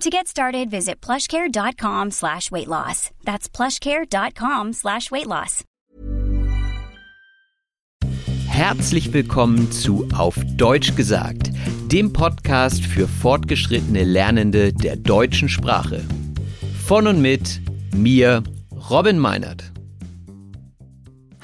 To get started, visit plushcare.com slash weight loss. That's plushcare.com slash weight loss. Herzlich willkommen zu Auf Deutsch gesagt, dem Podcast für fortgeschrittene Lernende der deutschen Sprache. Von und mit mir, Robin Meinert.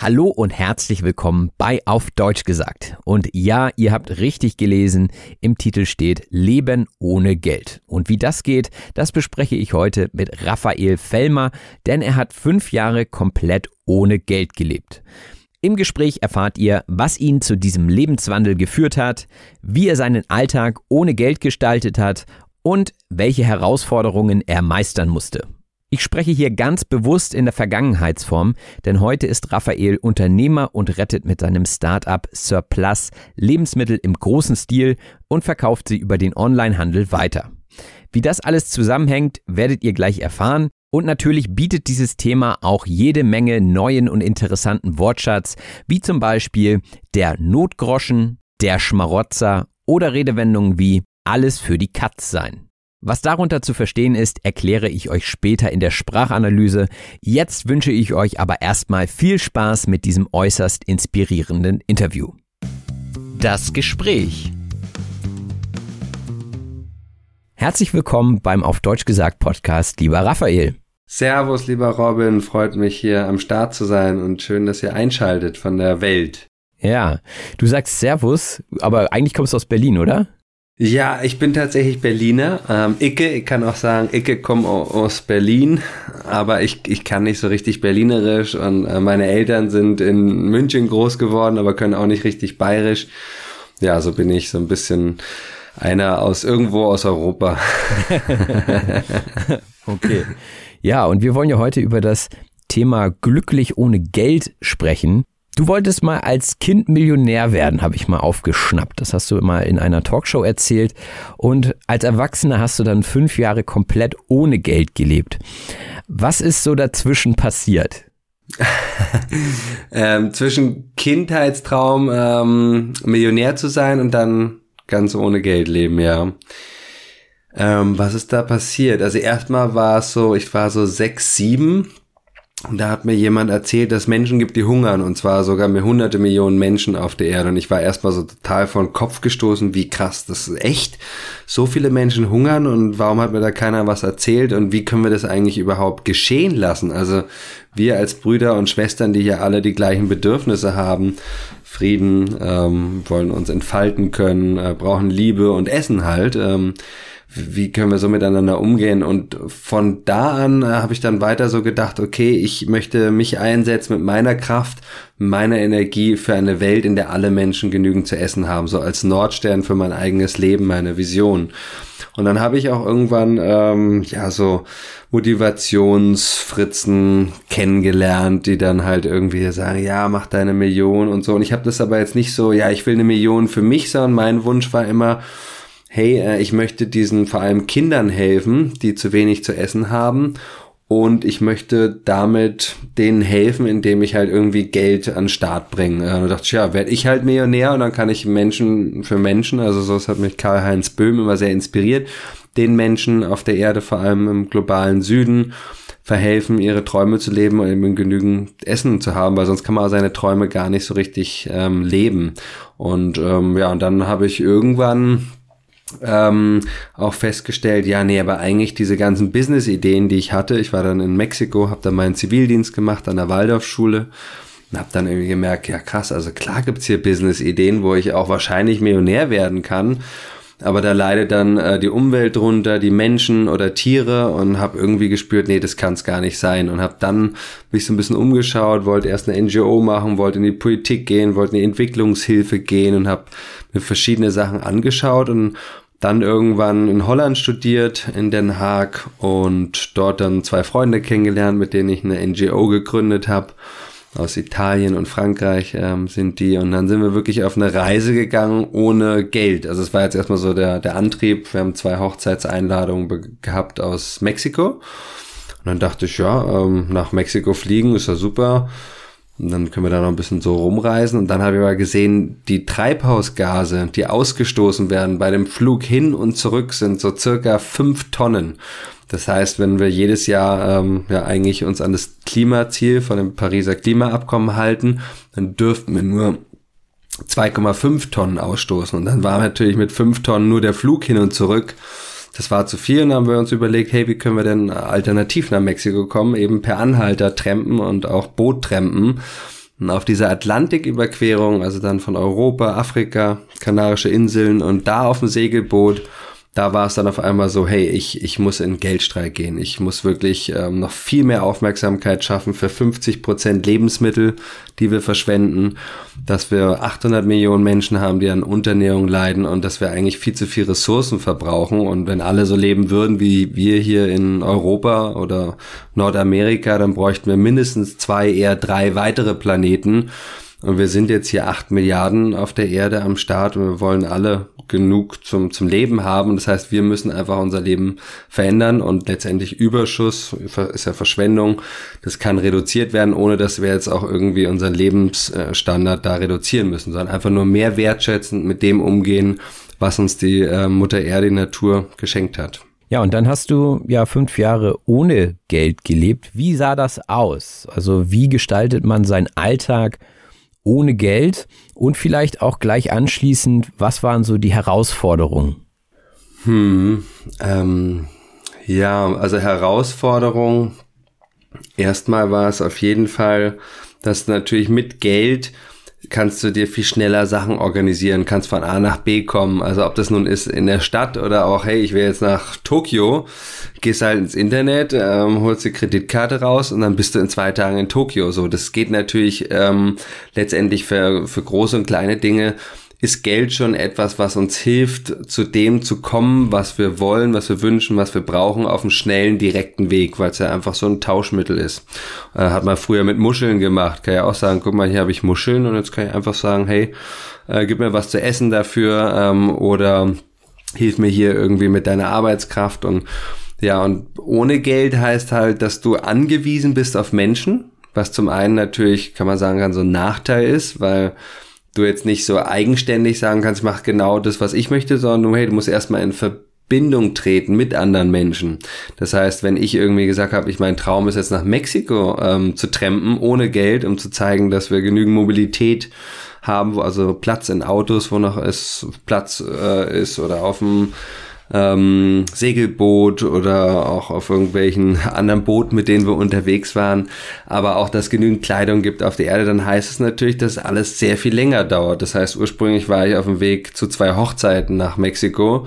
Hallo und herzlich willkommen bei Auf Deutsch gesagt. Und ja, ihr habt richtig gelesen, im Titel steht Leben ohne Geld. Und wie das geht, das bespreche ich heute mit Raphael Fellmer, denn er hat fünf Jahre komplett ohne Geld gelebt. Im Gespräch erfahrt ihr, was ihn zu diesem Lebenswandel geführt hat, wie er seinen Alltag ohne Geld gestaltet hat und welche Herausforderungen er meistern musste. Ich spreche hier ganz bewusst in der Vergangenheitsform, denn heute ist Raphael Unternehmer und rettet mit seinem Startup Surplus Lebensmittel im großen Stil und verkauft sie über den Onlinehandel weiter. Wie das alles zusammenhängt, werdet ihr gleich erfahren. Und natürlich bietet dieses Thema auch jede Menge neuen und interessanten Wortschatz, wie zum Beispiel der Notgroschen, der Schmarotzer oder Redewendungen wie alles für die Katz sein. Was darunter zu verstehen ist, erkläre ich euch später in der Sprachanalyse. Jetzt wünsche ich euch aber erstmal viel Spaß mit diesem äußerst inspirierenden Interview. Das Gespräch. Herzlich willkommen beim Auf Deutsch gesagt Podcast, lieber Raphael. Servus, lieber Robin, freut mich hier am Start zu sein und schön, dass ihr einschaltet von der Welt. Ja, du sagst Servus, aber eigentlich kommst du aus Berlin, oder? Ja, ich bin tatsächlich Berliner. Ähm, Icke, ich kann auch sagen, Icke komme aus Berlin, aber ich, ich kann nicht so richtig berlinerisch und äh, meine Eltern sind in München groß geworden, aber können auch nicht richtig bayerisch. Ja, so bin ich so ein bisschen einer aus irgendwo aus Europa. okay. Ja, und wir wollen ja heute über das Thema glücklich ohne Geld sprechen. Du wolltest mal als Kind Millionär werden, habe ich mal aufgeschnappt. Das hast du mal in einer Talkshow erzählt. Und als Erwachsener hast du dann fünf Jahre komplett ohne Geld gelebt. Was ist so dazwischen passiert? ähm, zwischen Kindheitstraum, ähm, Millionär zu sein und dann ganz ohne Geld leben, ja. Ähm, was ist da passiert? Also erstmal war es so, ich war so sechs, sieben und da hat mir jemand erzählt, dass Menschen gibt, die hungern, und zwar sogar mit hunderte Millionen Menschen auf der Erde. Und ich war erstmal so total von Kopf gestoßen, wie krass, das ist echt. So viele Menschen hungern und warum hat mir da keiner was erzählt und wie können wir das eigentlich überhaupt geschehen lassen? Also wir als Brüder und Schwestern, die hier alle die gleichen Bedürfnisse haben, Frieden, ähm, wollen uns entfalten können, äh, brauchen Liebe und Essen halt. Ähm, wie können wir so miteinander umgehen? Und von da an äh, habe ich dann weiter so gedacht, okay, ich möchte mich einsetzen mit meiner Kraft, meiner Energie für eine Welt, in der alle Menschen genügend zu essen haben, so als Nordstern für mein eigenes Leben, meine Vision. Und dann habe ich auch irgendwann ähm, ja so Motivationsfritzen kennengelernt, die dann halt irgendwie sagen, ja, mach deine Million und so. Und ich habe das aber jetzt nicht so, ja, ich will eine Million für mich, sondern mein Wunsch war immer, hey, äh, ich möchte diesen vor allem Kindern helfen, die zu wenig zu essen haben und ich möchte damit denen helfen, indem ich halt irgendwie Geld an den Start bringe. Und da dachte ich, ja, werde ich halt Millionär und dann kann ich Menschen für Menschen, also so hat mich Karl-Heinz Böhm immer sehr inspiriert, den Menschen auf der Erde, vor allem im globalen Süden, verhelfen, ihre Träume zu leben und eben genügend Essen zu haben, weil sonst kann man seine Träume gar nicht so richtig ähm, leben. Und ähm, ja, und dann habe ich irgendwann ähm, auch festgestellt, ja, nee, aber eigentlich diese ganzen Business-Ideen, die ich hatte, ich war dann in Mexiko, habe dann meinen Zivildienst gemacht an der Waldorfschule und habe dann irgendwie gemerkt, ja krass, also klar gibt's hier Business-Ideen, wo ich auch wahrscheinlich Millionär werden kann, aber da leidet dann äh, die Umwelt drunter, die Menschen oder Tiere und habe irgendwie gespürt, nee, das kann's gar nicht sein und habe dann mich so ein bisschen umgeschaut, wollte erst eine NGO machen, wollte in die Politik gehen, wollte in die Entwicklungshilfe gehen und habe mir verschiedene Sachen angeschaut und dann irgendwann in Holland studiert, in Den Haag und dort dann zwei Freunde kennengelernt, mit denen ich eine NGO gegründet habe. Aus Italien und Frankreich ähm, sind die. Und dann sind wir wirklich auf eine Reise gegangen ohne Geld. Also es war jetzt erstmal so der, der Antrieb. Wir haben zwei Hochzeitseinladungen gehabt aus Mexiko. Und dann dachte ich, ja, ähm, nach Mexiko fliegen ist ja super und dann können wir da noch ein bisschen so rumreisen. Und dann habe ich mal gesehen, die Treibhausgase, die ausgestoßen werden bei dem Flug hin und zurück, sind so circa fünf Tonnen. Das heißt, wenn wir jedes Jahr ähm, ja eigentlich uns an das Klimaziel von dem Pariser Klimaabkommen halten, dann dürften wir nur 2,5 Tonnen ausstoßen. Und dann war natürlich mit fünf Tonnen nur der Flug hin und zurück das war zu viel und dann haben wir uns überlegt, hey, wie können wir denn alternativ nach Mexiko kommen? Eben per Anhalter trampen und auch Boot trampen. Und auf dieser Atlantiküberquerung, also dann von Europa, Afrika, Kanarische Inseln und da auf dem Segelboot da war es dann auf einmal so, hey, ich, ich muss in Geldstreik gehen. Ich muss wirklich ähm, noch viel mehr Aufmerksamkeit schaffen für 50 Prozent Lebensmittel, die wir verschwenden, dass wir 800 Millionen Menschen haben, die an Unterernährung leiden und dass wir eigentlich viel zu viel Ressourcen verbrauchen. Und wenn alle so leben würden wie wir hier in Europa oder Nordamerika, dann bräuchten wir mindestens zwei, eher drei weitere Planeten. Und wir sind jetzt hier acht Milliarden auf der Erde am Start und wir wollen alle genug zum, zum Leben haben. Das heißt, wir müssen einfach unser Leben verändern und letztendlich Überschuss ist ja Verschwendung. Das kann reduziert werden, ohne dass wir jetzt auch irgendwie unseren Lebensstandard da reduzieren müssen, sondern einfach nur mehr wertschätzend mit dem umgehen, was uns die äh, Mutter Erde, die Natur geschenkt hat. Ja, und dann hast du ja fünf Jahre ohne Geld gelebt. Wie sah das aus? Also wie gestaltet man seinen Alltag ohne Geld? Und vielleicht auch gleich anschließend, was waren so die Herausforderungen? Hm, ähm, ja, also Herausforderung. Erstmal war es auf jeden Fall, dass natürlich mit Geld kannst du dir viel schneller Sachen organisieren, kannst von A nach B kommen. Also ob das nun ist in der Stadt oder auch, hey, ich will jetzt nach Tokio, gehst halt ins Internet, ähm, holst die Kreditkarte raus und dann bist du in zwei Tagen in Tokio. So, das geht natürlich ähm, letztendlich für, für große und kleine Dinge ist Geld schon etwas, was uns hilft, zu dem zu kommen, was wir wollen, was wir wünschen, was wir brauchen, auf einem schnellen, direkten Weg, weil es ja einfach so ein Tauschmittel ist. Äh, hat man früher mit Muscheln gemacht. Kann ja auch sagen, guck mal, hier habe ich Muscheln und jetzt kann ich einfach sagen, hey, äh, gib mir was zu essen dafür ähm, oder hilf mir hier irgendwie mit deiner Arbeitskraft und ja, und ohne Geld heißt halt, dass du angewiesen bist auf Menschen, was zum einen natürlich, kann man sagen, kann so ein Nachteil ist, weil du jetzt nicht so eigenständig sagen kannst, mach genau das, was ich möchte, sondern hey, du musst erstmal in Verbindung treten mit anderen Menschen. Das heißt, wenn ich irgendwie gesagt habe, ich mein Traum ist jetzt nach Mexiko ähm, zu trampen, ohne Geld, um zu zeigen, dass wir genügend Mobilität haben, wo also Platz in Autos, wo noch es Platz äh, ist oder auf dem ähm, Segelboot oder auch auf irgendwelchen anderen Booten, mit denen wir unterwegs waren, aber auch, dass genügend Kleidung gibt auf der Erde, dann heißt es natürlich, dass alles sehr viel länger dauert. Das heißt, ursprünglich war ich auf dem Weg zu zwei Hochzeiten nach Mexiko.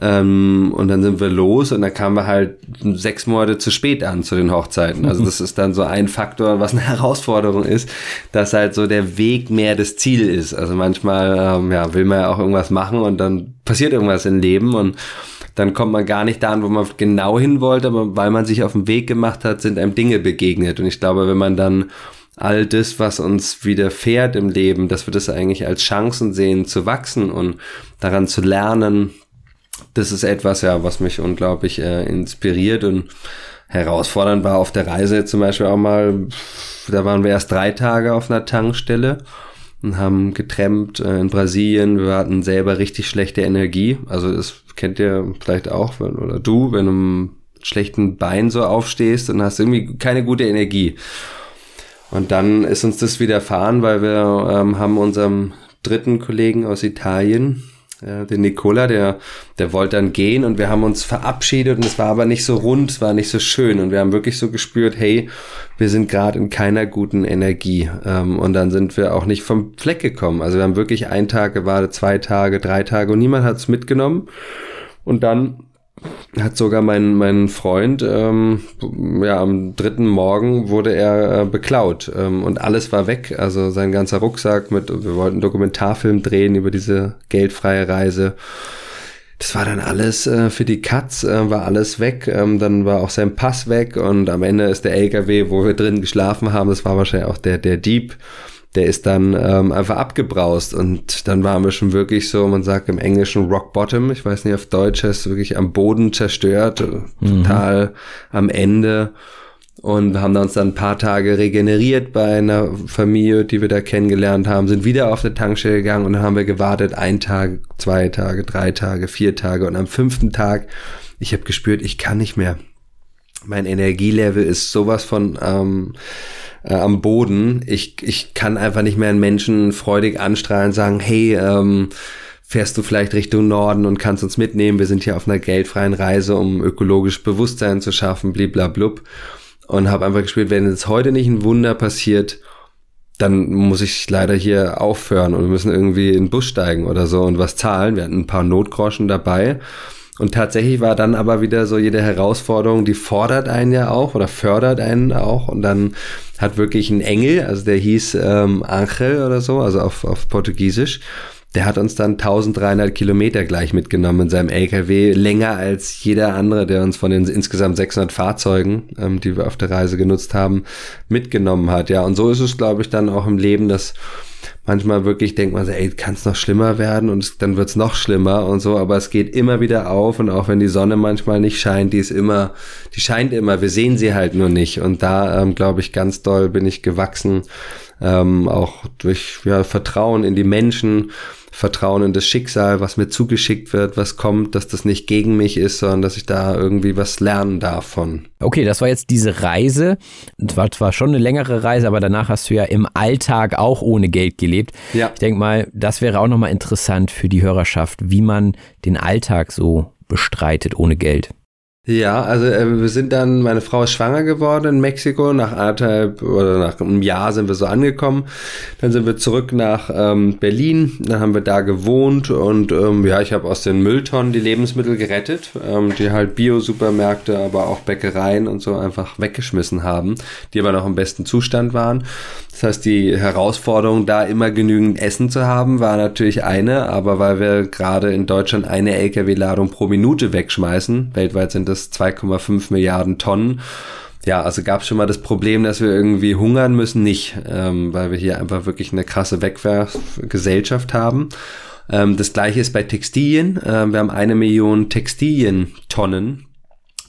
Ähm, und dann sind wir los und dann kamen wir halt sechs Monate zu spät an zu den Hochzeiten. Also das ist dann so ein Faktor, was eine Herausforderung ist, dass halt so der Weg mehr das Ziel ist. Also manchmal ähm, ja, will man ja auch irgendwas machen und dann passiert irgendwas im Leben und dann kommt man gar nicht da an, wo man genau hin wollte, aber weil man sich auf den Weg gemacht hat, sind einem Dinge begegnet. Und ich glaube, wenn man dann all das, was uns widerfährt im Leben, dass wir das eigentlich als Chancen sehen, zu wachsen und daran zu lernen, das ist etwas, ja, was mich unglaublich äh, inspiriert und herausfordernd war auf der Reise zum Beispiel auch mal, da waren wir erst drei Tage auf einer Tankstelle und haben getrennt äh, in Brasilien. Wir hatten selber richtig schlechte Energie. Also das kennt ihr vielleicht auch, wenn, oder du, wenn du im schlechten Bein so aufstehst und hast irgendwie keine gute Energie. Und dann ist uns das widerfahren, weil wir ähm, haben unserem dritten Kollegen aus Italien, den Nicola, der, der wollte dann gehen und wir haben uns verabschiedet und es war aber nicht so rund, es war nicht so schön und wir haben wirklich so gespürt, hey, wir sind gerade in keiner guten Energie ähm, und dann sind wir auch nicht vom Fleck gekommen. Also wir haben wirklich einen Tag gewartet, zwei Tage, drei Tage und niemand hat es mitgenommen und dann hat sogar mein, mein Freund, ähm, ja, am dritten Morgen wurde er äh, beklaut ähm, und alles war weg. Also sein ganzer Rucksack mit, wir wollten einen Dokumentarfilm drehen über diese geldfreie Reise. Das war dann alles äh, für die Katz, äh, war alles weg. Ähm, dann war auch sein Pass weg und am Ende ist der LKW, wo wir drin geschlafen haben, das war wahrscheinlich auch der, der Dieb der ist dann ähm, einfach abgebraust und dann waren wir schon wirklich so, man sagt im Englischen Rock Bottom, ich weiß nicht, auf Deutsch heißt wirklich am Boden zerstört, mhm. total am Ende und haben uns dann ein paar Tage regeneriert bei einer Familie, die wir da kennengelernt haben, sind wieder auf der Tankstelle gegangen und dann haben wir gewartet, ein Tag, zwei Tage, drei Tage, vier Tage und am fünften Tag, ich habe gespürt, ich kann nicht mehr. Mein Energielevel ist sowas von ähm, äh, am Boden. Ich, ich kann einfach nicht mehr einen Menschen freudig anstrahlen, sagen, hey, ähm, fährst du vielleicht Richtung Norden und kannst uns mitnehmen. Wir sind hier auf einer geldfreien Reise, um ökologisch Bewusstsein zu schaffen, bliblablub. Und habe einfach gespielt, wenn jetzt heute nicht ein Wunder passiert, dann muss ich leider hier aufhören und wir müssen irgendwie in den Bus steigen oder so und was zahlen. Wir hatten ein paar Notgroschen dabei und tatsächlich war dann aber wieder so jede Herausforderung, die fordert einen ja auch oder fördert einen auch. Und dann hat wirklich ein Engel, also der hieß ähm, Angel oder so, also auf, auf Portugiesisch, der hat uns dann 1300 Kilometer gleich mitgenommen in seinem LKW, länger als jeder andere, der uns von den insgesamt 600 Fahrzeugen, ähm, die wir auf der Reise genutzt haben, mitgenommen hat. Ja, und so ist es, glaube ich, dann auch im Leben, dass manchmal wirklich denkt man so, ey, kann es noch schlimmer werden und es, dann wird's noch schlimmer und so, aber es geht immer wieder auf und auch wenn die Sonne manchmal nicht scheint, die ist immer, die scheint immer, wir sehen sie halt nur nicht. Und da ähm, glaube ich ganz doll bin ich gewachsen, ähm, auch durch ja, Vertrauen in die Menschen Vertrauen in das Schicksal, was mir zugeschickt wird, was kommt, dass das nicht gegen mich ist, sondern dass ich da irgendwie was lernen darf von. Okay, das war jetzt diese Reise. Das war zwar schon eine längere Reise, aber danach hast du ja im Alltag auch ohne Geld gelebt. Ja. Ich denke mal, das wäre auch nochmal interessant für die Hörerschaft, wie man den Alltag so bestreitet ohne Geld. Ja, also äh, wir sind dann, meine Frau ist schwanger geworden in Mexiko, nach anderthalb oder nach einem Jahr sind wir so angekommen. Dann sind wir zurück nach ähm, Berlin, dann haben wir da gewohnt und ähm, ja, ich habe aus den Mülltonnen die Lebensmittel gerettet, ähm, die halt Bio-Supermärkte, aber auch Bäckereien und so einfach weggeschmissen haben, die aber noch im besten Zustand waren. Das heißt, die Herausforderung, da immer genügend Essen zu haben, war natürlich eine, aber weil wir gerade in Deutschland eine Lkw-Ladung pro Minute wegschmeißen, weltweit sind das 2,5 Milliarden Tonnen, ja, also gab es schon mal das Problem, dass wir irgendwie hungern müssen, nicht, ähm, weil wir hier einfach wirklich eine krasse Wegwerfgesellschaft haben. Ähm, das gleiche ist bei Textilien. Ähm, wir haben eine Million Textilientonnen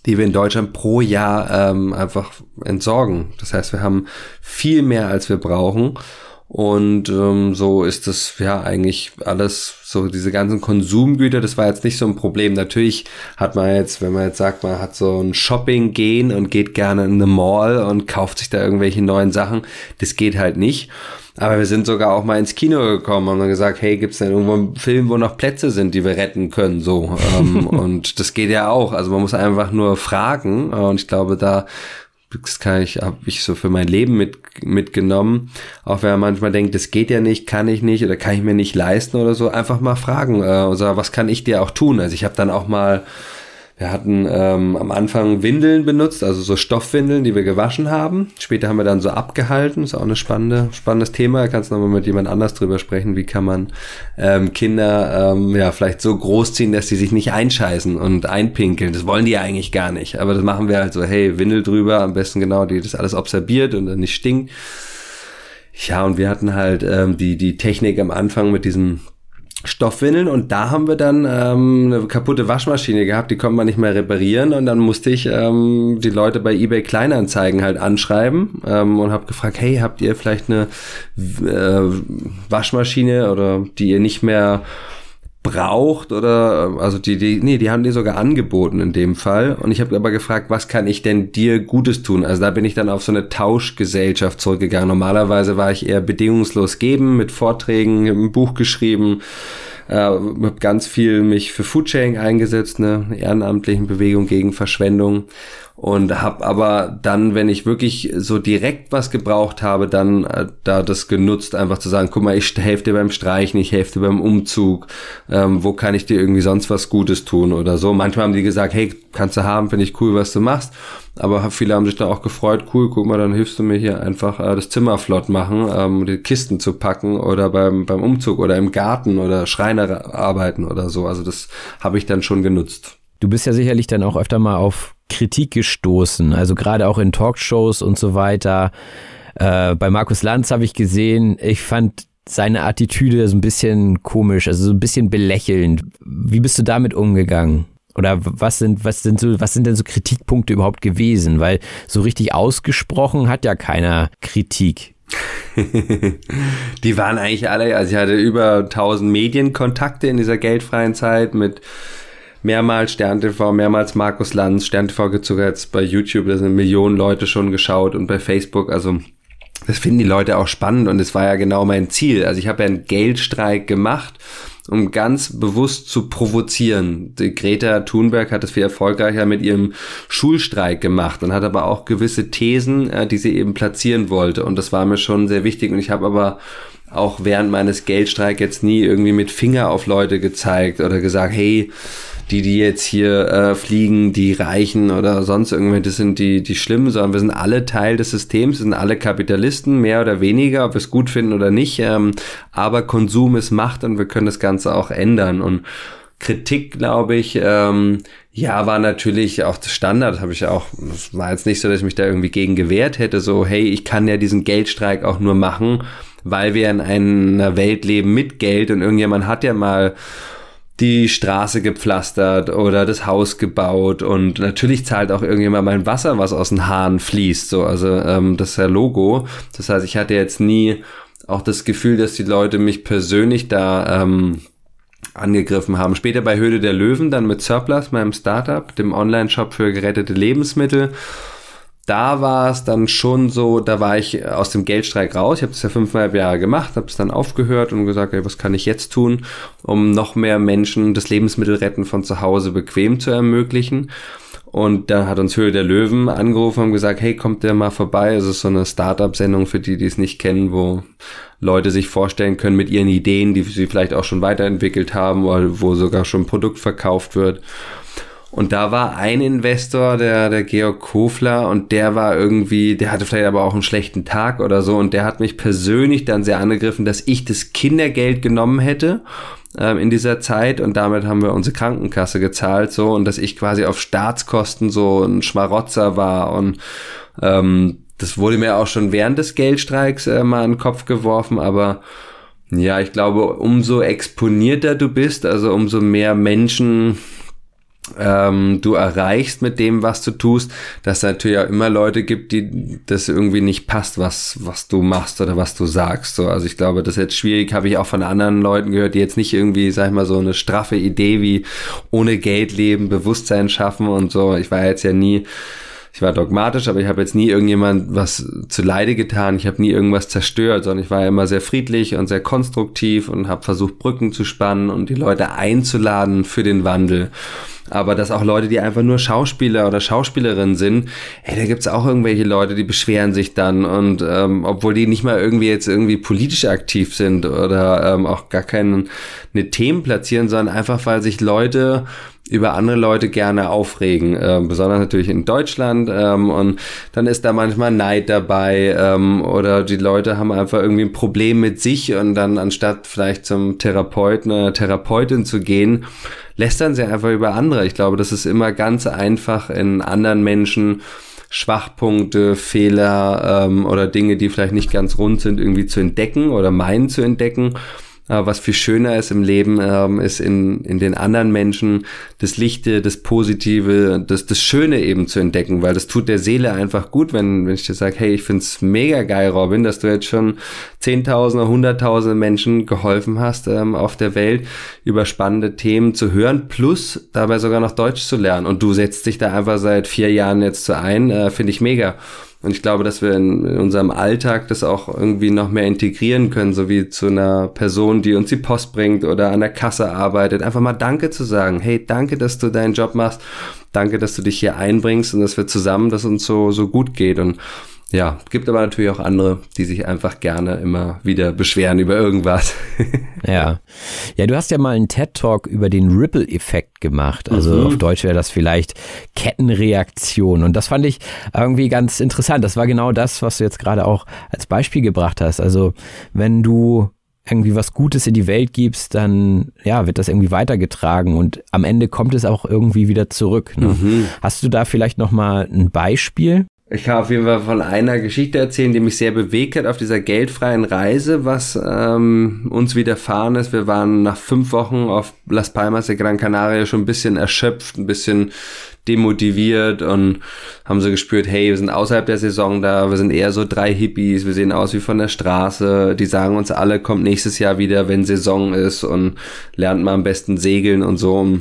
die wir in Deutschland pro Jahr ähm, einfach entsorgen. Das heißt, wir haben viel mehr, als wir brauchen. Und ähm, so ist das ja eigentlich alles, so diese ganzen Konsumgüter, das war jetzt nicht so ein Problem. Natürlich hat man jetzt, wenn man jetzt sagt, man hat so ein Shopping-Gehen und geht gerne in eine Mall und kauft sich da irgendwelche neuen Sachen, das geht halt nicht. Aber wir sind sogar auch mal ins Kino gekommen und haben gesagt, hey, gibt's denn irgendwo einen Film, wo noch Plätze sind, die wir retten können? So. ähm, und das geht ja auch. Also man muss einfach nur fragen. Und ich glaube, da das kann ich, habe ich so für mein Leben mit, mitgenommen. Auch wenn man manchmal denkt, das geht ja nicht, kann ich nicht oder kann ich mir nicht leisten oder so, einfach mal fragen. Äh, oder was kann ich dir auch tun? Also ich habe dann auch mal wir hatten ähm, am Anfang Windeln benutzt, also so Stoffwindeln, die wir gewaschen haben. Später haben wir dann so abgehalten. Ist auch ein spannende, spannendes Thema. Kannst nochmal mit jemand anders drüber sprechen. Wie kann man ähm, Kinder ähm, ja vielleicht so großziehen, dass sie sich nicht einscheißen und einpinkeln. Das wollen die ja eigentlich gar nicht. Aber das machen wir halt so, hey, Windel drüber, am besten genau, die das alles observiert und dann nicht stinkt. Ja, und wir hatten halt ähm, die, die Technik am Anfang mit diesem Stoffwindeln und da haben wir dann ähm, eine kaputte Waschmaschine gehabt, die konnte man nicht mehr reparieren und dann musste ich ähm, die Leute bei eBay Kleinanzeigen halt anschreiben ähm, und habe gefragt, hey, habt ihr vielleicht eine äh, Waschmaschine oder die ihr nicht mehr braucht oder also die die nee die haben die sogar angeboten in dem Fall. Und ich habe aber gefragt was kann ich denn dir Gutes tun? Also da bin ich dann auf so eine Tauschgesellschaft zurückgegangen. Normalerweise war ich eher bedingungslos geben mit Vorträgen ein Buch geschrieben äh, habe ganz viel mich für Foodsharing eingesetzt eine ehrenamtlichen Bewegung gegen Verschwendung und habe aber dann, wenn ich wirklich so direkt was gebraucht habe, dann äh, da das genutzt, einfach zu sagen, guck mal, ich helfe dir beim Streichen, ich helfe dir beim Umzug, ähm, wo kann ich dir irgendwie sonst was Gutes tun oder so. Manchmal haben die gesagt, hey, kannst du haben, finde ich cool, was du machst. Aber viele haben sich da auch gefreut, cool, guck mal, dann hilfst du mir hier einfach äh, das Zimmer flott machen, ähm, die Kisten zu packen oder beim, beim Umzug oder im Garten oder Schreiner arbeiten oder so. Also das habe ich dann schon genutzt. Du bist ja sicherlich dann auch öfter mal auf Kritik gestoßen, also gerade auch in Talkshows und so weiter. Äh, bei Markus Lanz habe ich gesehen, ich fand seine Attitüde so ein bisschen komisch, also so ein bisschen belächelnd. Wie bist du damit umgegangen? Oder was sind, was sind so, was sind denn so Kritikpunkte überhaupt gewesen? Weil so richtig ausgesprochen hat ja keiner Kritik. Die waren eigentlich alle, also ich hatte über 1000 Medienkontakte in dieser geldfreien Zeit mit mehrmals Stern TV, mehrmals Markus Lanz, Stern TV gibt sogar jetzt bei YouTube, da sind Millionen Leute schon geschaut und bei Facebook, also das finden die Leute auch spannend und es war ja genau mein Ziel. Also ich habe ja einen Geldstreik gemacht, um ganz bewusst zu provozieren. Die Greta Thunberg hat das viel erfolgreicher mit ihrem Schulstreik gemacht und hat aber auch gewisse Thesen, äh, die sie eben platzieren wollte und das war mir schon sehr wichtig und ich habe aber auch während meines Geldstreiks jetzt nie irgendwie mit Finger auf Leute gezeigt oder gesagt, hey, die, die jetzt hier äh, fliegen, die Reichen oder sonst irgendwie, das sind die, die Schlimmen, sondern wir sind alle Teil des Systems, sind alle Kapitalisten, mehr oder weniger, ob wir es gut finden oder nicht. Ähm, aber Konsum ist Macht und wir können das Ganze auch ändern. Und Kritik, glaube ich, ähm, ja, war natürlich auch das Standard, habe ich ja auch, es war jetzt nicht so, dass ich mich da irgendwie gegen gewehrt hätte, so, hey, ich kann ja diesen Geldstreik auch nur machen, weil wir in einer Welt leben mit Geld und irgendjemand hat ja mal die Straße gepflastert oder das Haus gebaut und natürlich zahlt auch irgendjemand mein Wasser, was aus den Haaren fließt. So, also ähm, das ist ja Logo. Das heißt, ich hatte jetzt nie auch das Gefühl, dass die Leute mich persönlich da ähm, angegriffen haben. Später bei Höhle der Löwen, dann mit Surplus, meinem Startup, dem Online-Shop für gerettete Lebensmittel da war es dann schon so, da war ich aus dem Geldstreik raus. Ich habe das ja fünfeinhalb Jahre gemacht, habe es dann aufgehört und gesagt, ey, was kann ich jetzt tun, um noch mehr Menschen das Lebensmittelretten von zu Hause bequem zu ermöglichen. Und da hat uns Höhe der Löwen angerufen und gesagt, hey, kommt der mal vorbei? Es ist so eine Startup-Sendung für die, die es nicht kennen, wo Leute sich vorstellen können mit ihren Ideen, die sie vielleicht auch schon weiterentwickelt haben oder wo sogar schon Produkt verkauft wird. Und da war ein Investor, der, der Georg Kofler, und der war irgendwie, der hatte vielleicht aber auch einen schlechten Tag oder so, und der hat mich persönlich dann sehr angegriffen, dass ich das Kindergeld genommen hätte ähm, in dieser Zeit. Und damit haben wir unsere Krankenkasse gezahlt, so, und dass ich quasi auf Staatskosten so ein Schmarotzer war. Und ähm, das wurde mir auch schon während des Geldstreiks äh, mal in den Kopf geworfen, aber ja, ich glaube, umso exponierter du bist, also umso mehr Menschen ähm, du erreichst mit dem, was du tust, dass es natürlich auch immer Leute gibt, die das irgendwie nicht passt, was, was du machst oder was du sagst. So, also ich glaube, das ist jetzt schwierig, habe ich auch von anderen Leuten gehört, die jetzt nicht irgendwie, sag ich mal, so eine straffe Idee wie ohne Geld leben, Bewusstsein schaffen und so. Ich war jetzt ja nie ich war dogmatisch, aber ich habe jetzt nie irgendjemand was zu Leide getan. Ich habe nie irgendwas zerstört, sondern ich war immer sehr friedlich und sehr konstruktiv und habe versucht, Brücken zu spannen und die Leute einzuladen für den Wandel aber dass auch Leute, die einfach nur Schauspieler oder Schauspielerinnen sind, hey, da gibt's auch irgendwelche Leute, die beschweren sich dann und ähm, obwohl die nicht mal irgendwie jetzt irgendwie politisch aktiv sind oder ähm, auch gar keine Themen platzieren, sondern einfach, weil sich Leute über andere Leute gerne aufregen, äh, besonders natürlich in Deutschland ähm, und dann ist da manchmal Neid dabei ähm, oder die Leute haben einfach irgendwie ein Problem mit sich und dann anstatt vielleicht zum Therapeuten oder Therapeutin zu gehen, lästern sie einfach über andere. Ich glaube, das ist immer ganz einfach in anderen Menschen Schwachpunkte, Fehler ähm, oder Dinge, die vielleicht nicht ganz rund sind, irgendwie zu entdecken oder meinen zu entdecken. Aber was viel schöner ist im Leben, ähm, ist in, in den anderen Menschen das Lichte, das Positive, das, das Schöne eben zu entdecken, weil das tut der Seele einfach gut, wenn, wenn ich dir sage, hey, ich find's mega geil, Robin, dass du jetzt schon Zehntausende, Hunderttausende Menschen geholfen hast ähm, auf der Welt, über spannende Themen zu hören, plus dabei sogar noch Deutsch zu lernen. Und du setzt dich da einfach seit vier Jahren jetzt zu ein, äh, finde ich mega. Und ich glaube, dass wir in, in, unserem Alltag das auch irgendwie noch mehr integrieren können, so wie zu einer Person, die uns die Post bringt oder an der Kasse arbeitet. Einfach mal Danke zu sagen. Hey, danke, dass du deinen Job machst. Danke, dass du dich hier einbringst und dass wir zusammen, dass uns so, so gut geht. Und ja, gibt aber natürlich auch andere, die sich einfach gerne immer wieder beschweren über irgendwas. ja. Ja, du hast ja mal einen TED-Talk über den Ripple-Effekt gemacht. Also mhm. auf Deutsch wäre das vielleicht Kettenreaktion. Und das fand ich irgendwie ganz interessant. Das war genau das, was du jetzt gerade auch als Beispiel gebracht hast. Also wenn du irgendwie was Gutes in die Welt gibst, dann ja, wird das irgendwie weitergetragen und am Ende kommt es auch irgendwie wieder zurück. Ne? Mhm. Hast du da vielleicht noch mal ein Beispiel? Ich kann auf jeden Fall von einer Geschichte erzählen, die mich sehr bewegt hat auf dieser geldfreien Reise, was ähm, uns widerfahren ist. Wir waren nach fünf Wochen auf Las Palmas de Gran Canaria schon ein bisschen erschöpft, ein bisschen demotiviert und haben so gespürt, hey, wir sind außerhalb der Saison da, wir sind eher so drei Hippies, wir sehen aus wie von der Straße, die sagen uns alle, kommt nächstes Jahr wieder, wenn Saison ist und lernt mal am besten segeln und so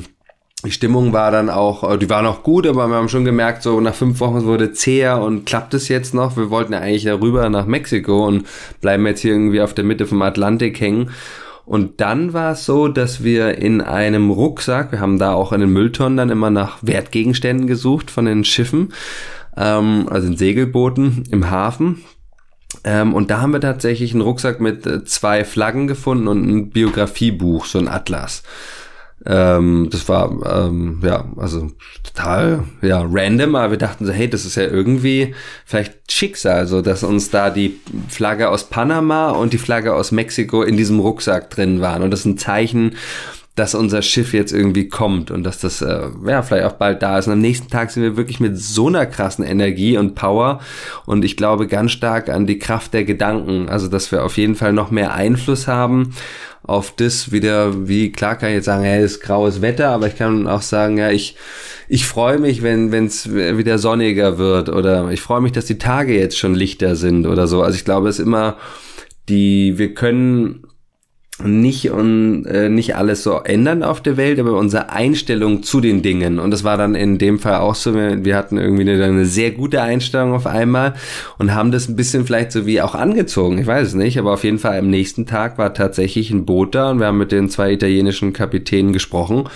die Stimmung war dann auch, äh, die war noch gut, aber wir haben schon gemerkt, so nach fünf Wochen wurde zäher und klappt es jetzt noch? Wir wollten ja eigentlich darüber nach Mexiko und bleiben jetzt hier irgendwie auf der Mitte vom Atlantik hängen. Und dann war es so, dass wir in einem Rucksack, wir haben da auch in den Mülltonnen dann immer nach Wertgegenständen gesucht von den Schiffen, ähm, also in Segelbooten im Hafen. Ähm, und da haben wir tatsächlich einen Rucksack mit äh, zwei Flaggen gefunden und ein Biografiebuch, so ein Atlas. Ähm, das war, ähm, ja, also total, ja, random, aber wir dachten so, hey, das ist ja irgendwie vielleicht Schicksal, so dass uns da die Flagge aus Panama und die Flagge aus Mexiko in diesem Rucksack drin waren. Und das ist ein Zeichen, dass unser Schiff jetzt irgendwie kommt und dass das äh, ja vielleicht auch bald da ist. Und am nächsten Tag sind wir wirklich mit so einer krassen Energie und Power und ich glaube ganz stark an die Kraft der Gedanken, also dass wir auf jeden Fall noch mehr Einfluss haben auf das wieder, wie klar kann ich jetzt sagen, hey, ist graues Wetter, aber ich kann auch sagen, ja, ich, ich freue mich, wenn es wieder sonniger wird oder ich freue mich, dass die Tage jetzt schon lichter sind oder so. Also ich glaube, es ist immer die, wir können nicht und äh, nicht alles so ändern auf der Welt, aber unsere Einstellung zu den Dingen. Und das war dann in dem Fall auch so, wir, wir hatten irgendwie eine, eine, sehr gute Einstellung auf einmal und haben das ein bisschen vielleicht so wie auch angezogen, ich weiß es nicht, aber auf jeden Fall am nächsten Tag war tatsächlich ein Boot da und wir haben mit den zwei italienischen Kapitänen gesprochen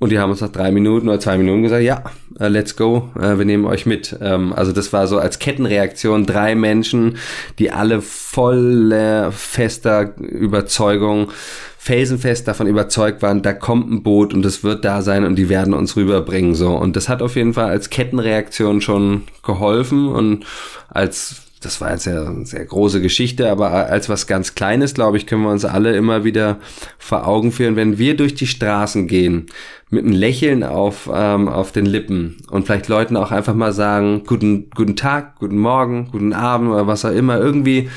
und die haben uns nach drei Minuten oder zwei Minuten gesagt, ja, uh, let's go, uh, wir nehmen euch mit. Ähm, also das war so als Kettenreaktion drei Menschen, die alle voller fester Überzeugung, felsenfest davon überzeugt waren, da kommt ein Boot und es wird da sein und die werden uns rüberbringen. So und das hat auf jeden Fall als Kettenreaktion schon geholfen und als das war jetzt ja eine sehr große Geschichte, aber als was ganz Kleines, glaube ich, können wir uns alle immer wieder vor Augen führen, wenn wir durch die Straßen gehen, mit einem Lächeln auf, ähm, auf den Lippen und vielleicht Leuten auch einfach mal sagen, guten, guten Tag, guten Morgen, guten Abend oder was auch immer, irgendwie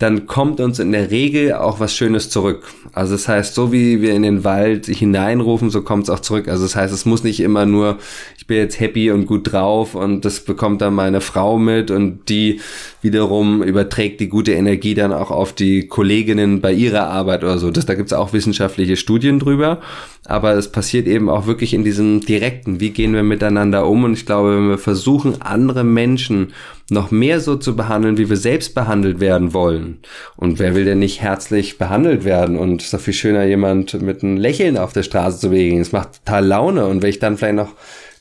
dann kommt uns in der Regel auch was Schönes zurück. Also das heißt, so wie wir in den Wald hineinrufen, so kommt es auch zurück. Also das heißt, es muss nicht immer nur, ich bin jetzt happy und gut drauf und das bekommt dann meine Frau mit und die wiederum überträgt die gute Energie dann auch auf die Kolleginnen bei ihrer Arbeit oder so. Das, da gibt es auch wissenschaftliche Studien drüber. Aber es passiert eben auch wirklich in diesem direkten, wie gehen wir miteinander um? Und ich glaube, wenn wir versuchen, andere Menschen noch mehr so zu behandeln, wie wir selbst behandelt werden wollen. Und wer will denn nicht herzlich behandelt werden? Und es ist doch viel schöner, jemand mit einem Lächeln auf der Straße zu bewegen. Es macht total Laune. Und wenn ich dann vielleicht noch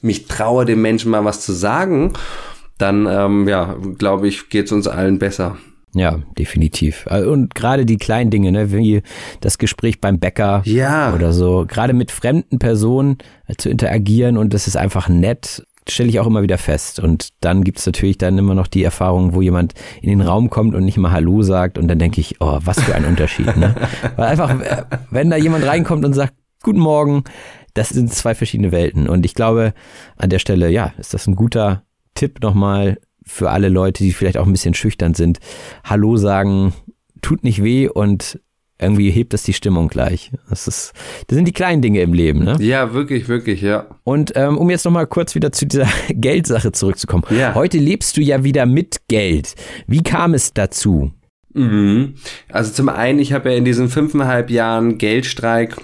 mich traue, dem Menschen mal was zu sagen, dann, ähm, ja, glaube ich, geht es uns allen besser. Ja, definitiv. Und gerade die kleinen Dinge, ne, wie das Gespräch beim Bäcker ja. oder so, gerade mit fremden Personen zu interagieren und das ist einfach nett stelle ich auch immer wieder fest. Und dann gibt es natürlich dann immer noch die Erfahrung, wo jemand in den Raum kommt und nicht mal Hallo sagt und dann denke ich, oh, was für ein Unterschied. Ne? Weil einfach, wenn da jemand reinkommt und sagt, guten Morgen, das sind zwei verschiedene Welten. Und ich glaube, an der Stelle, ja, ist das ein guter Tipp nochmal für alle Leute, die vielleicht auch ein bisschen schüchtern sind. Hallo sagen tut nicht weh und irgendwie hebt das die Stimmung gleich. Das, ist, das sind die kleinen Dinge im Leben, ne? Ja, wirklich, wirklich, ja. Und ähm, um jetzt nochmal kurz wieder zu dieser Geldsache zurückzukommen. Ja. Heute lebst du ja wieder mit Geld. Wie kam es dazu? Mhm. Also zum einen, ich habe ja in diesen fünfeinhalb Jahren Geldstreik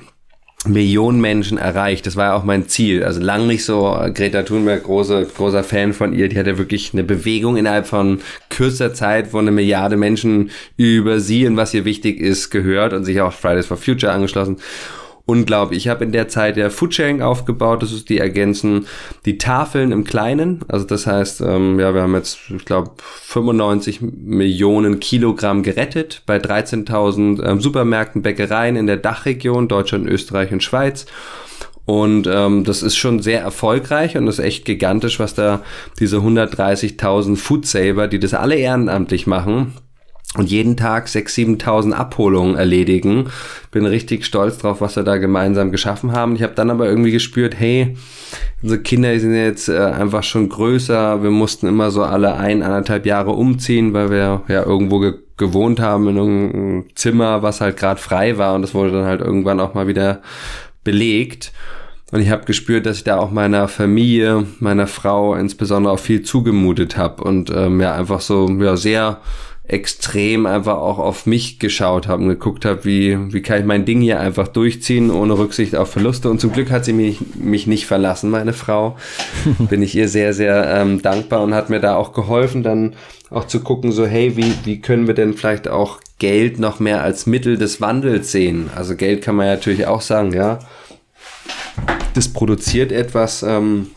Millionen Menschen erreicht. Das war ja auch mein Ziel. Also lang nicht so Greta Thunberg, große, großer Fan von ihr. Die hat ja wirklich eine Bewegung innerhalb von kürzer Zeit, wo eine Milliarde Menschen über sie und was ihr wichtig ist, gehört und sich auch Fridays for Future angeschlossen unglaublich. Ich habe in der Zeit ja Foodsharing aufgebaut, das ist die ergänzen die Tafeln im Kleinen. Also das heißt, ähm, ja, wir haben jetzt, ich glaube, 95 Millionen Kilogramm gerettet bei 13.000 ähm, Supermärkten, Bäckereien in der Dachregion, Deutschland, Österreich und Schweiz. Und ähm, das ist schon sehr erfolgreich und ist echt gigantisch, was da diese 130.000 Foodsaver, die das alle ehrenamtlich machen, und jeden Tag 6.000, 7.000 Abholungen erledigen. Bin richtig stolz drauf, was wir da gemeinsam geschaffen haben. Ich habe dann aber irgendwie gespürt, hey, unsere Kinder sind jetzt äh, einfach schon größer. Wir mussten immer so alle ein, anderthalb Jahre umziehen, weil wir ja irgendwo ge gewohnt haben in irgendeinem Zimmer, was halt gerade frei war und das wurde dann halt irgendwann auch mal wieder belegt. Und ich habe gespürt, dass ich da auch meiner Familie, meiner Frau insbesondere auch viel zugemutet habe und ähm, ja einfach so ja sehr extrem einfach auch auf mich geschaut habe und geguckt habe, wie, wie kann ich mein Ding hier einfach durchziehen, ohne Rücksicht auf Verluste. Und zum Glück hat sie mich, mich nicht verlassen, meine Frau. Bin ich ihr sehr, sehr ähm, dankbar und hat mir da auch geholfen, dann auch zu gucken, so, hey, wie, wie können wir denn vielleicht auch Geld noch mehr als Mittel des Wandels sehen? Also Geld kann man ja natürlich auch sagen, ja, das produziert etwas, ähm,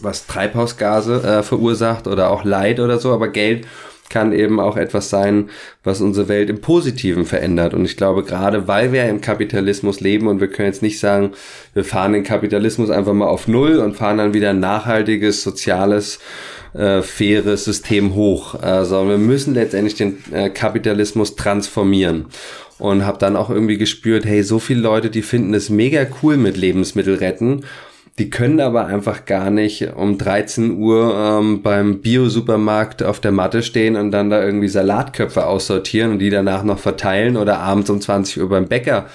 was Treibhausgase äh, verursacht oder auch Leid oder so, aber Geld kann eben auch etwas sein, was unsere Welt im Positiven verändert. Und ich glaube, gerade weil wir im Kapitalismus leben und wir können jetzt nicht sagen, wir fahren den Kapitalismus einfach mal auf Null und fahren dann wieder ein nachhaltiges, soziales, äh, faires System hoch, sondern wir müssen letztendlich den äh, Kapitalismus transformieren. Und habe dann auch irgendwie gespürt, hey, so viele Leute, die finden es mega cool mit Lebensmittel retten die können aber einfach gar nicht um 13 Uhr ähm, beim Bio-Supermarkt auf der Matte stehen und dann da irgendwie Salatköpfe aussortieren und die danach noch verteilen oder abends um 20 Uhr beim Bäcker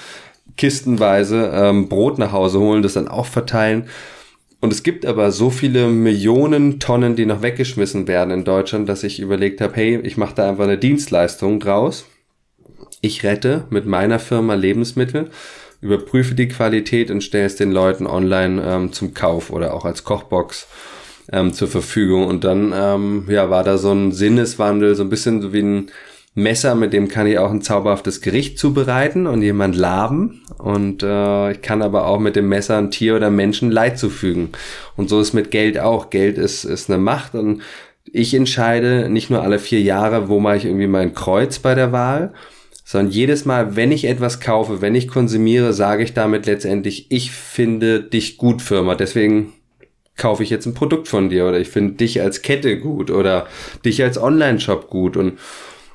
kistenweise ähm, Brot nach Hause holen, das dann auch verteilen. Und es gibt aber so viele Millionen Tonnen, die noch weggeschmissen werden in Deutschland, dass ich überlegt habe, hey, ich mache da einfach eine Dienstleistung draus. Ich rette mit meiner Firma Lebensmittel überprüfe die Qualität und stelle es den Leuten online ähm, zum Kauf oder auch als Kochbox ähm, zur Verfügung. Und dann ähm, ja, war da so ein Sinneswandel, so ein bisschen so wie ein Messer, mit dem kann ich auch ein zauberhaftes Gericht zubereiten und jemand laben. Und äh, ich kann aber auch mit dem Messer ein Tier oder Menschen Leid zufügen. Und so ist mit Geld auch. Geld ist, ist eine Macht und ich entscheide nicht nur alle vier Jahre, wo mache ich irgendwie mein Kreuz bei der Wahl, sondern jedes Mal, wenn ich etwas kaufe, wenn ich konsumiere, sage ich damit letztendlich, ich finde dich gut, Firma. Deswegen kaufe ich jetzt ein Produkt von dir oder ich finde dich als Kette gut oder dich als Online-Shop gut und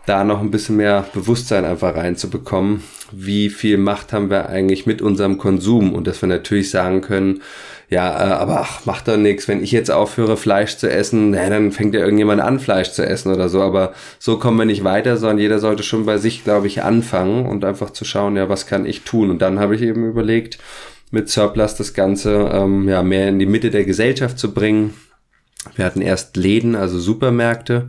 da noch ein bisschen mehr Bewusstsein einfach reinzubekommen, wie viel Macht haben wir eigentlich mit unserem Konsum und dass wir natürlich sagen können, ja, äh, aber ach, macht doch nichts, wenn ich jetzt aufhöre, Fleisch zu essen, na, dann fängt ja irgendjemand an, Fleisch zu essen oder so. Aber so kommen wir nicht weiter, sondern jeder sollte schon bei sich, glaube ich, anfangen und einfach zu schauen, ja, was kann ich tun? Und dann habe ich eben überlegt, mit Surplus das Ganze ähm, ja mehr in die Mitte der Gesellschaft zu bringen. Wir hatten erst Läden, also Supermärkte.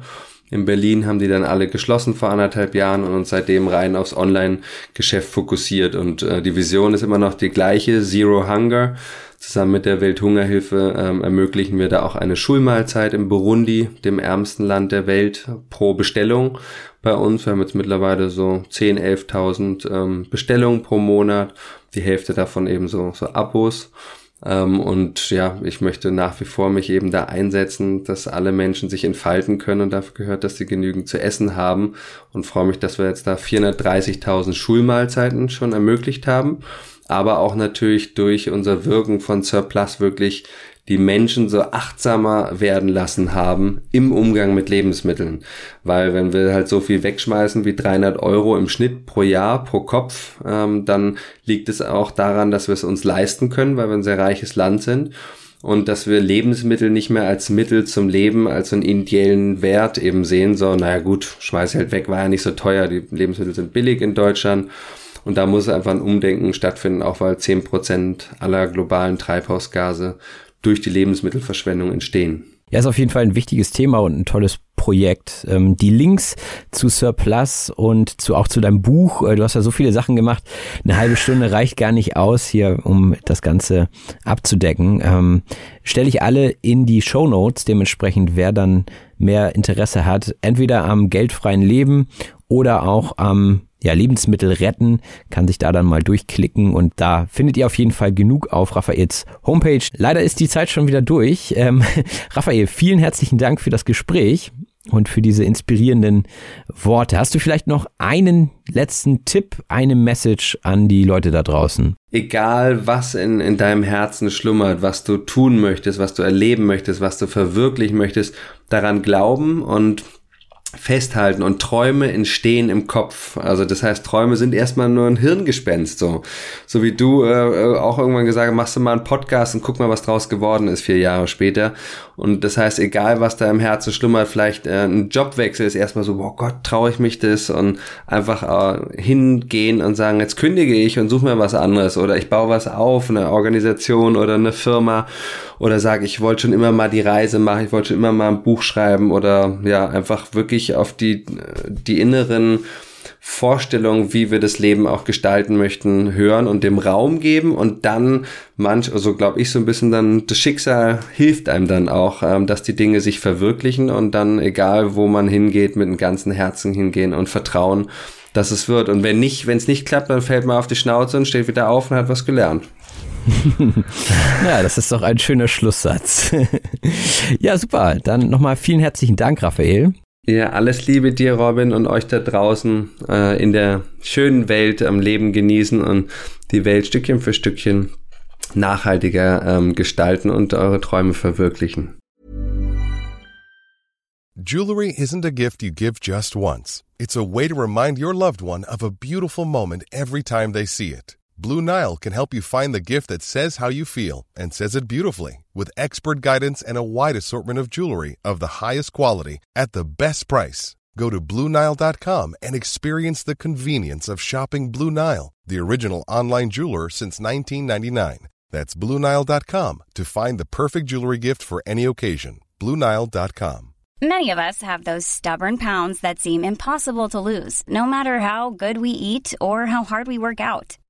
In Berlin haben die dann alle geschlossen vor anderthalb Jahren und uns seitdem rein aufs Online-Geschäft fokussiert. Und äh, die Vision ist immer noch die gleiche, Zero Hunger. Zusammen mit der Welthungerhilfe ähm, ermöglichen wir da auch eine Schulmahlzeit im Burundi, dem ärmsten Land der Welt, pro Bestellung bei uns. Wir haben jetzt mittlerweile so 10.000, 11.000 ähm, Bestellungen pro Monat. Die Hälfte davon eben so, so Abos. Ähm, und ja, ich möchte nach wie vor mich eben da einsetzen, dass alle Menschen sich entfalten können und dafür gehört, dass sie genügend zu essen haben und freue mich, dass wir jetzt da 430.000 Schulmahlzeiten schon ermöglicht haben aber auch natürlich durch unser Wirken von Surplus wirklich die Menschen so achtsamer werden lassen haben im Umgang mit Lebensmitteln. Weil wenn wir halt so viel wegschmeißen wie 300 Euro im Schnitt pro Jahr, pro Kopf, ähm, dann liegt es auch daran, dass wir es uns leisten können, weil wir ein sehr reiches Land sind. Und dass wir Lebensmittel nicht mehr als Mittel zum Leben, als einen ideellen Wert eben sehen, so, naja gut, schmeiß halt weg, war ja nicht so teuer, die Lebensmittel sind billig in Deutschland Und da muss einfach ein Umdenken stattfinden, auch weil zehn Prozent aller globalen Treibhausgase durch die Lebensmittelverschwendung entstehen. Ja, ist auf jeden Fall ein wichtiges Thema und ein tolles Projekt. Ähm, die Links zu Surplus und zu auch zu deinem Buch, äh, du hast ja so viele Sachen gemacht, eine halbe Stunde reicht gar nicht aus hier, um das Ganze abzudecken. Ähm, Stelle ich alle in die Show Notes, dementsprechend wer dann mehr Interesse hat, entweder am geldfreien Leben oder auch am ja, Lebensmittel retten, kann sich da dann mal durchklicken und da findet ihr auf jeden Fall genug auf Raphaels Homepage. Leider ist die Zeit schon wieder durch. Ähm, Raphael, vielen herzlichen Dank für das Gespräch und für diese inspirierenden Worte. Hast du vielleicht noch einen letzten Tipp, eine Message an die Leute da draußen? Egal, was in, in deinem Herzen schlummert, was du tun möchtest, was du erleben möchtest, was du verwirklichen möchtest, daran glauben und festhalten und Träume entstehen im Kopf. Also das heißt, Träume sind erstmal nur ein Hirngespenst, so. So wie du äh, äh, auch irgendwann gesagt hast, machst du mal einen Podcast und guck mal, was draus geworden ist, vier Jahre später. Und das heißt, egal was da im Herzen schlummert, vielleicht äh, ein Jobwechsel ist erstmal so, oh Gott, traue ich mich das und einfach äh, hingehen und sagen, jetzt kündige ich und suche mir was anderes oder ich baue was auf, eine Organisation oder eine Firma oder sage, ich wollte schon immer mal die Reise machen, ich wollte schon immer mal ein Buch schreiben oder ja, einfach wirklich auf die, die inneren Vorstellungen, wie wir das Leben auch gestalten möchten, hören und dem Raum geben und dann manch, also glaube ich so ein bisschen dann, das Schicksal hilft einem dann auch, ähm, dass die Dinge sich verwirklichen und dann, egal wo man hingeht, mit dem ganzen Herzen hingehen und vertrauen, dass es wird. Und wenn nicht, wenn es nicht klappt, dann fällt man auf die Schnauze und steht wieder auf und hat was gelernt. ja, das ist doch ein schöner Schlusssatz. ja, super. Dann nochmal vielen herzlichen Dank, Raphael. Ja, alles Liebe dir, Robin, und euch da draußen äh, in der schönen Welt am Leben genießen und die Welt Stückchen für Stückchen nachhaltiger ähm, gestalten und eure Träume verwirklichen. Jewelry isn't a gift you give just once. It's a way to remind your loved one of a beautiful moment every time they see it. Blue Nile can help you find the gift that says how you feel and says it beautifully with expert guidance and a wide assortment of jewelry of the highest quality at the best price. Go to BlueNile.com and experience the convenience of shopping Blue Nile, the original online jeweler since 1999. That's BlueNile.com to find the perfect jewelry gift for any occasion. BlueNile.com. Many of us have those stubborn pounds that seem impossible to lose, no matter how good we eat or how hard we work out.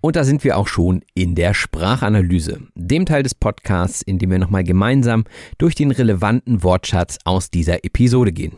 Und da sind wir auch schon in der Sprachanalyse, dem Teil des Podcasts, in dem wir nochmal gemeinsam durch den relevanten Wortschatz aus dieser Episode gehen.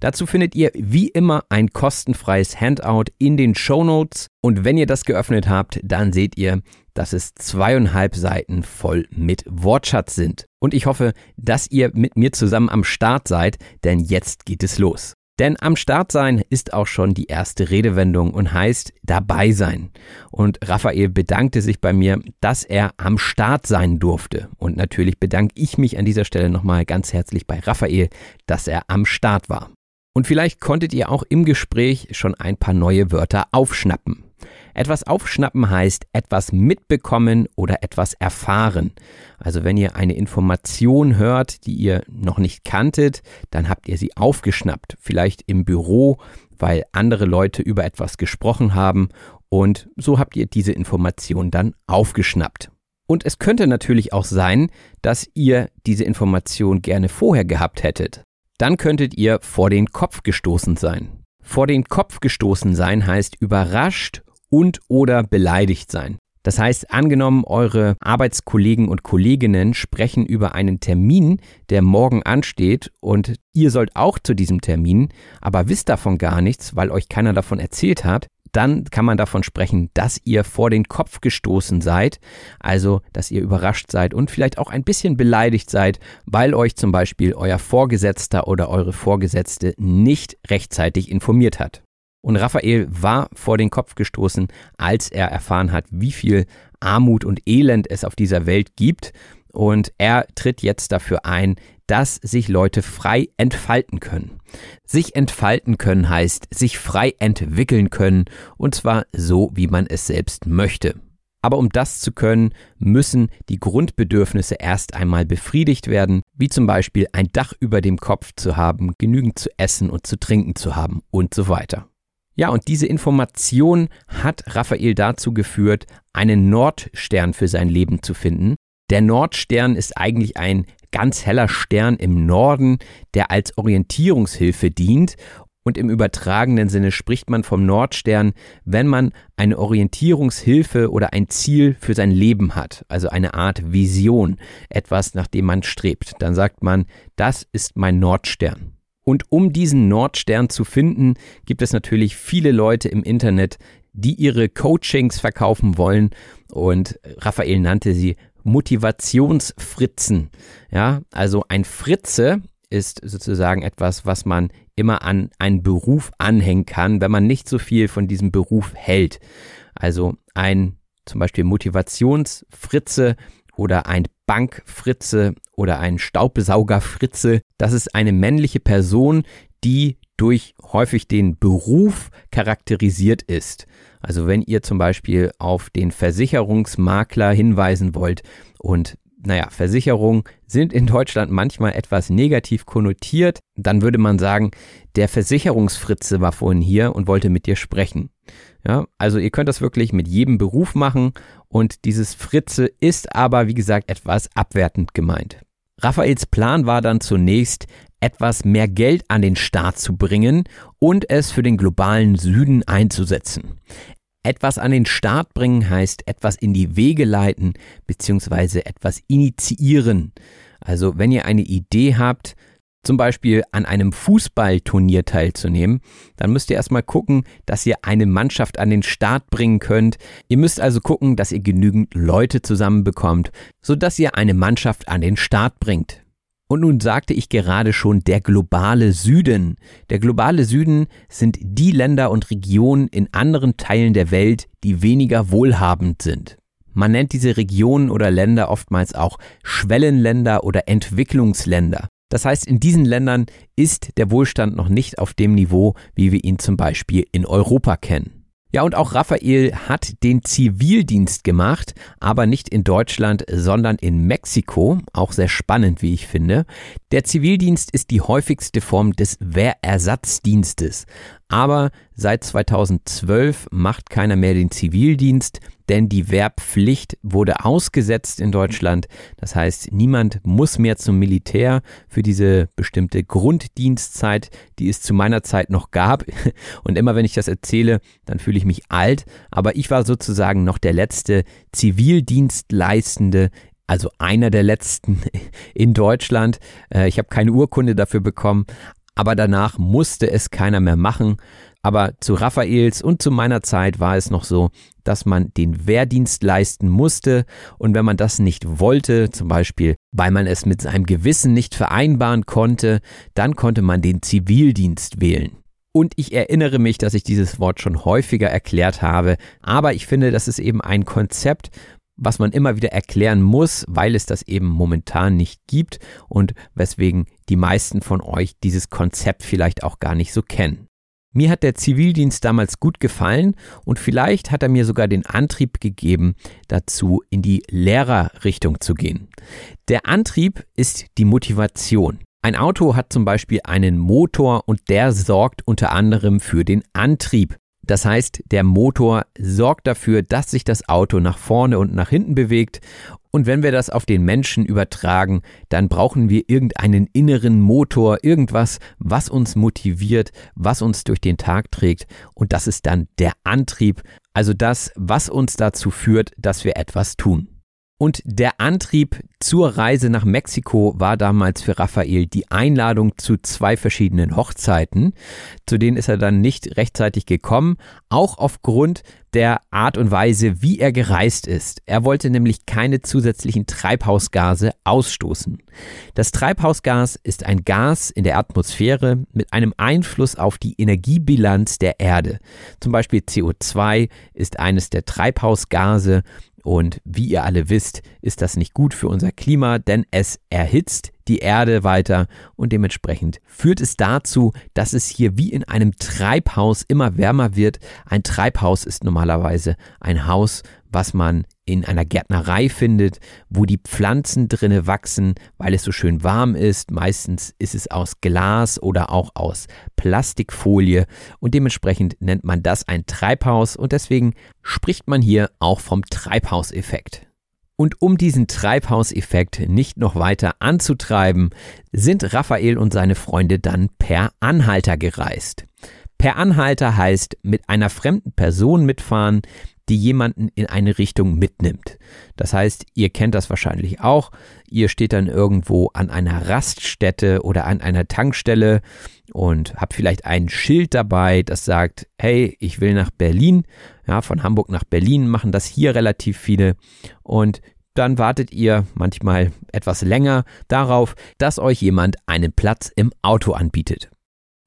Dazu findet ihr wie immer ein kostenfreies Handout in den Show Notes und wenn ihr das geöffnet habt, dann seht ihr, dass es zweieinhalb Seiten voll mit Wortschatz sind. Und ich hoffe, dass ihr mit mir zusammen am Start seid, denn jetzt geht es los. Denn am Start sein ist auch schon die erste Redewendung und heißt dabei sein. Und Raphael bedankte sich bei mir, dass er am Start sein durfte. Und natürlich bedanke ich mich an dieser Stelle nochmal ganz herzlich bei Raphael, dass er am Start war. Und vielleicht konntet ihr auch im Gespräch schon ein paar neue Wörter aufschnappen. Etwas aufschnappen heißt etwas mitbekommen oder etwas erfahren. Also wenn ihr eine Information hört, die ihr noch nicht kanntet, dann habt ihr sie aufgeschnappt. Vielleicht im Büro, weil andere Leute über etwas gesprochen haben und so habt ihr diese Information dann aufgeschnappt. Und es könnte natürlich auch sein, dass ihr diese Information gerne vorher gehabt hättet. Dann könntet ihr vor den Kopf gestoßen sein. Vor den Kopf gestoßen sein heißt überrascht und oder beleidigt sein. Das heißt, angenommen, eure Arbeitskollegen und Kolleginnen sprechen über einen Termin, der morgen ansteht und ihr sollt auch zu diesem Termin, aber wisst davon gar nichts, weil euch keiner davon erzählt hat, dann kann man davon sprechen, dass ihr vor den Kopf gestoßen seid, also dass ihr überrascht seid und vielleicht auch ein bisschen beleidigt seid, weil euch zum Beispiel euer Vorgesetzter oder eure Vorgesetzte nicht rechtzeitig informiert hat. Und Raphael war vor den Kopf gestoßen, als er erfahren hat, wie viel Armut und Elend es auf dieser Welt gibt. Und er tritt jetzt dafür ein, dass sich Leute frei entfalten können. Sich entfalten können heißt sich frei entwickeln können, und zwar so, wie man es selbst möchte. Aber um das zu können, müssen die Grundbedürfnisse erst einmal befriedigt werden, wie zum Beispiel ein Dach über dem Kopf zu haben, genügend zu essen und zu trinken zu haben und so weiter. Ja, und diese Information hat Raphael dazu geführt, einen Nordstern für sein Leben zu finden. Der Nordstern ist eigentlich ein ganz heller Stern im Norden, der als Orientierungshilfe dient. Und im übertragenen Sinne spricht man vom Nordstern, wenn man eine Orientierungshilfe oder ein Ziel für sein Leben hat, also eine Art Vision, etwas, nach dem man strebt. Dann sagt man, das ist mein Nordstern. Und um diesen Nordstern zu finden, gibt es natürlich viele Leute im Internet, die ihre Coachings verkaufen wollen. Und Raphael nannte sie Motivationsfritzen. Ja, also ein Fritze ist sozusagen etwas, was man immer an einen Beruf anhängen kann, wenn man nicht so viel von diesem Beruf hält. Also ein zum Beispiel Motivationsfritze oder ein Bankfritze oder ein Staubsaugerfritze. Das ist eine männliche Person, die durch häufig den Beruf charakterisiert ist. Also wenn ihr zum Beispiel auf den Versicherungsmakler hinweisen wollt und naja, Versicherungen sind in Deutschland manchmal etwas negativ konnotiert, dann würde man sagen, der Versicherungsfritze war vorhin hier und wollte mit dir sprechen. Ja, also ihr könnt das wirklich mit jedem Beruf machen und dieses Fritze ist aber, wie gesagt, etwas abwertend gemeint. Raphaels Plan war dann zunächst, etwas mehr Geld an den Staat zu bringen und es für den globalen Süden einzusetzen. Etwas an den Start bringen heißt etwas in die Wege leiten bzw. etwas initiieren. Also wenn ihr eine Idee habt, zum Beispiel an einem Fußballturnier teilzunehmen, dann müsst ihr erstmal gucken, dass ihr eine Mannschaft an den Start bringen könnt. Ihr müsst also gucken, dass ihr genügend Leute zusammenbekommt, sodass ihr eine Mannschaft an den Start bringt. Und nun sagte ich gerade schon der globale Süden. Der globale Süden sind die Länder und Regionen in anderen Teilen der Welt, die weniger wohlhabend sind. Man nennt diese Regionen oder Länder oftmals auch Schwellenländer oder Entwicklungsländer. Das heißt, in diesen Ländern ist der Wohlstand noch nicht auf dem Niveau, wie wir ihn zum Beispiel in Europa kennen. Ja, und auch Raphael hat den Zivildienst gemacht, aber nicht in Deutschland, sondern in Mexiko. Auch sehr spannend, wie ich finde. Der Zivildienst ist die häufigste Form des Wehrersatzdienstes. Aber seit 2012 macht keiner mehr den Zivildienst, denn die Wehrpflicht wurde ausgesetzt in Deutschland. Das heißt, niemand muss mehr zum Militär für diese bestimmte Grunddienstzeit, die es zu meiner Zeit noch gab. Und immer wenn ich das erzähle, dann fühle ich mich alt. Aber ich war sozusagen noch der letzte Zivildienstleistende also einer der letzten in Deutschland. Äh, ich habe keine Urkunde dafür bekommen, aber danach musste es keiner mehr machen. Aber zu Raphaels und zu meiner Zeit war es noch so, dass man den Wehrdienst leisten musste und wenn man das nicht wollte, zum Beispiel weil man es mit seinem Gewissen nicht vereinbaren konnte, dann konnte man den Zivildienst wählen. Und ich erinnere mich, dass ich dieses Wort schon häufiger erklärt habe, aber ich finde, das ist eben ein Konzept, was man immer wieder erklären muss, weil es das eben momentan nicht gibt und weswegen die meisten von euch dieses Konzept vielleicht auch gar nicht so kennen. Mir hat der Zivildienst damals gut gefallen und vielleicht hat er mir sogar den Antrieb gegeben, dazu in die Lehrerrichtung zu gehen. Der Antrieb ist die Motivation. Ein Auto hat zum Beispiel einen Motor und der sorgt unter anderem für den Antrieb. Das heißt, der Motor sorgt dafür, dass sich das Auto nach vorne und nach hinten bewegt. Und wenn wir das auf den Menschen übertragen, dann brauchen wir irgendeinen inneren Motor, irgendwas, was uns motiviert, was uns durch den Tag trägt. Und das ist dann der Antrieb, also das, was uns dazu führt, dass wir etwas tun. Und der Antrieb zur Reise nach Mexiko war damals für Raphael die Einladung zu zwei verschiedenen Hochzeiten. Zu denen ist er dann nicht rechtzeitig gekommen, auch aufgrund der Art und Weise, wie er gereist ist. Er wollte nämlich keine zusätzlichen Treibhausgase ausstoßen. Das Treibhausgas ist ein Gas in der Atmosphäre mit einem Einfluss auf die Energiebilanz der Erde. Zum Beispiel CO2 ist eines der Treibhausgase und wie ihr alle wisst, ist das nicht gut für unser Klima, denn es erhitzt die Erde weiter und dementsprechend führt es dazu, dass es hier wie in einem Treibhaus immer wärmer wird. Ein Treibhaus ist normalerweise ein Haus, was man in einer Gärtnerei findet, wo die Pflanzen drinne wachsen, weil es so schön warm ist. Meistens ist es aus Glas oder auch aus Plastikfolie und dementsprechend nennt man das ein Treibhaus und deswegen spricht man hier auch vom Treibhauseffekt. Und um diesen Treibhauseffekt nicht noch weiter anzutreiben, sind Raphael und seine Freunde dann per Anhalter gereist. Per Anhalter heißt mit einer fremden Person mitfahren, die jemanden in eine Richtung mitnimmt. Das heißt, ihr kennt das wahrscheinlich auch. Ihr steht dann irgendwo an einer Raststätte oder an einer Tankstelle und habt vielleicht ein Schild dabei, das sagt, hey, ich will nach Berlin. Ja, von Hamburg nach Berlin machen das hier relativ viele. Und dann wartet ihr manchmal etwas länger darauf, dass euch jemand einen Platz im Auto anbietet.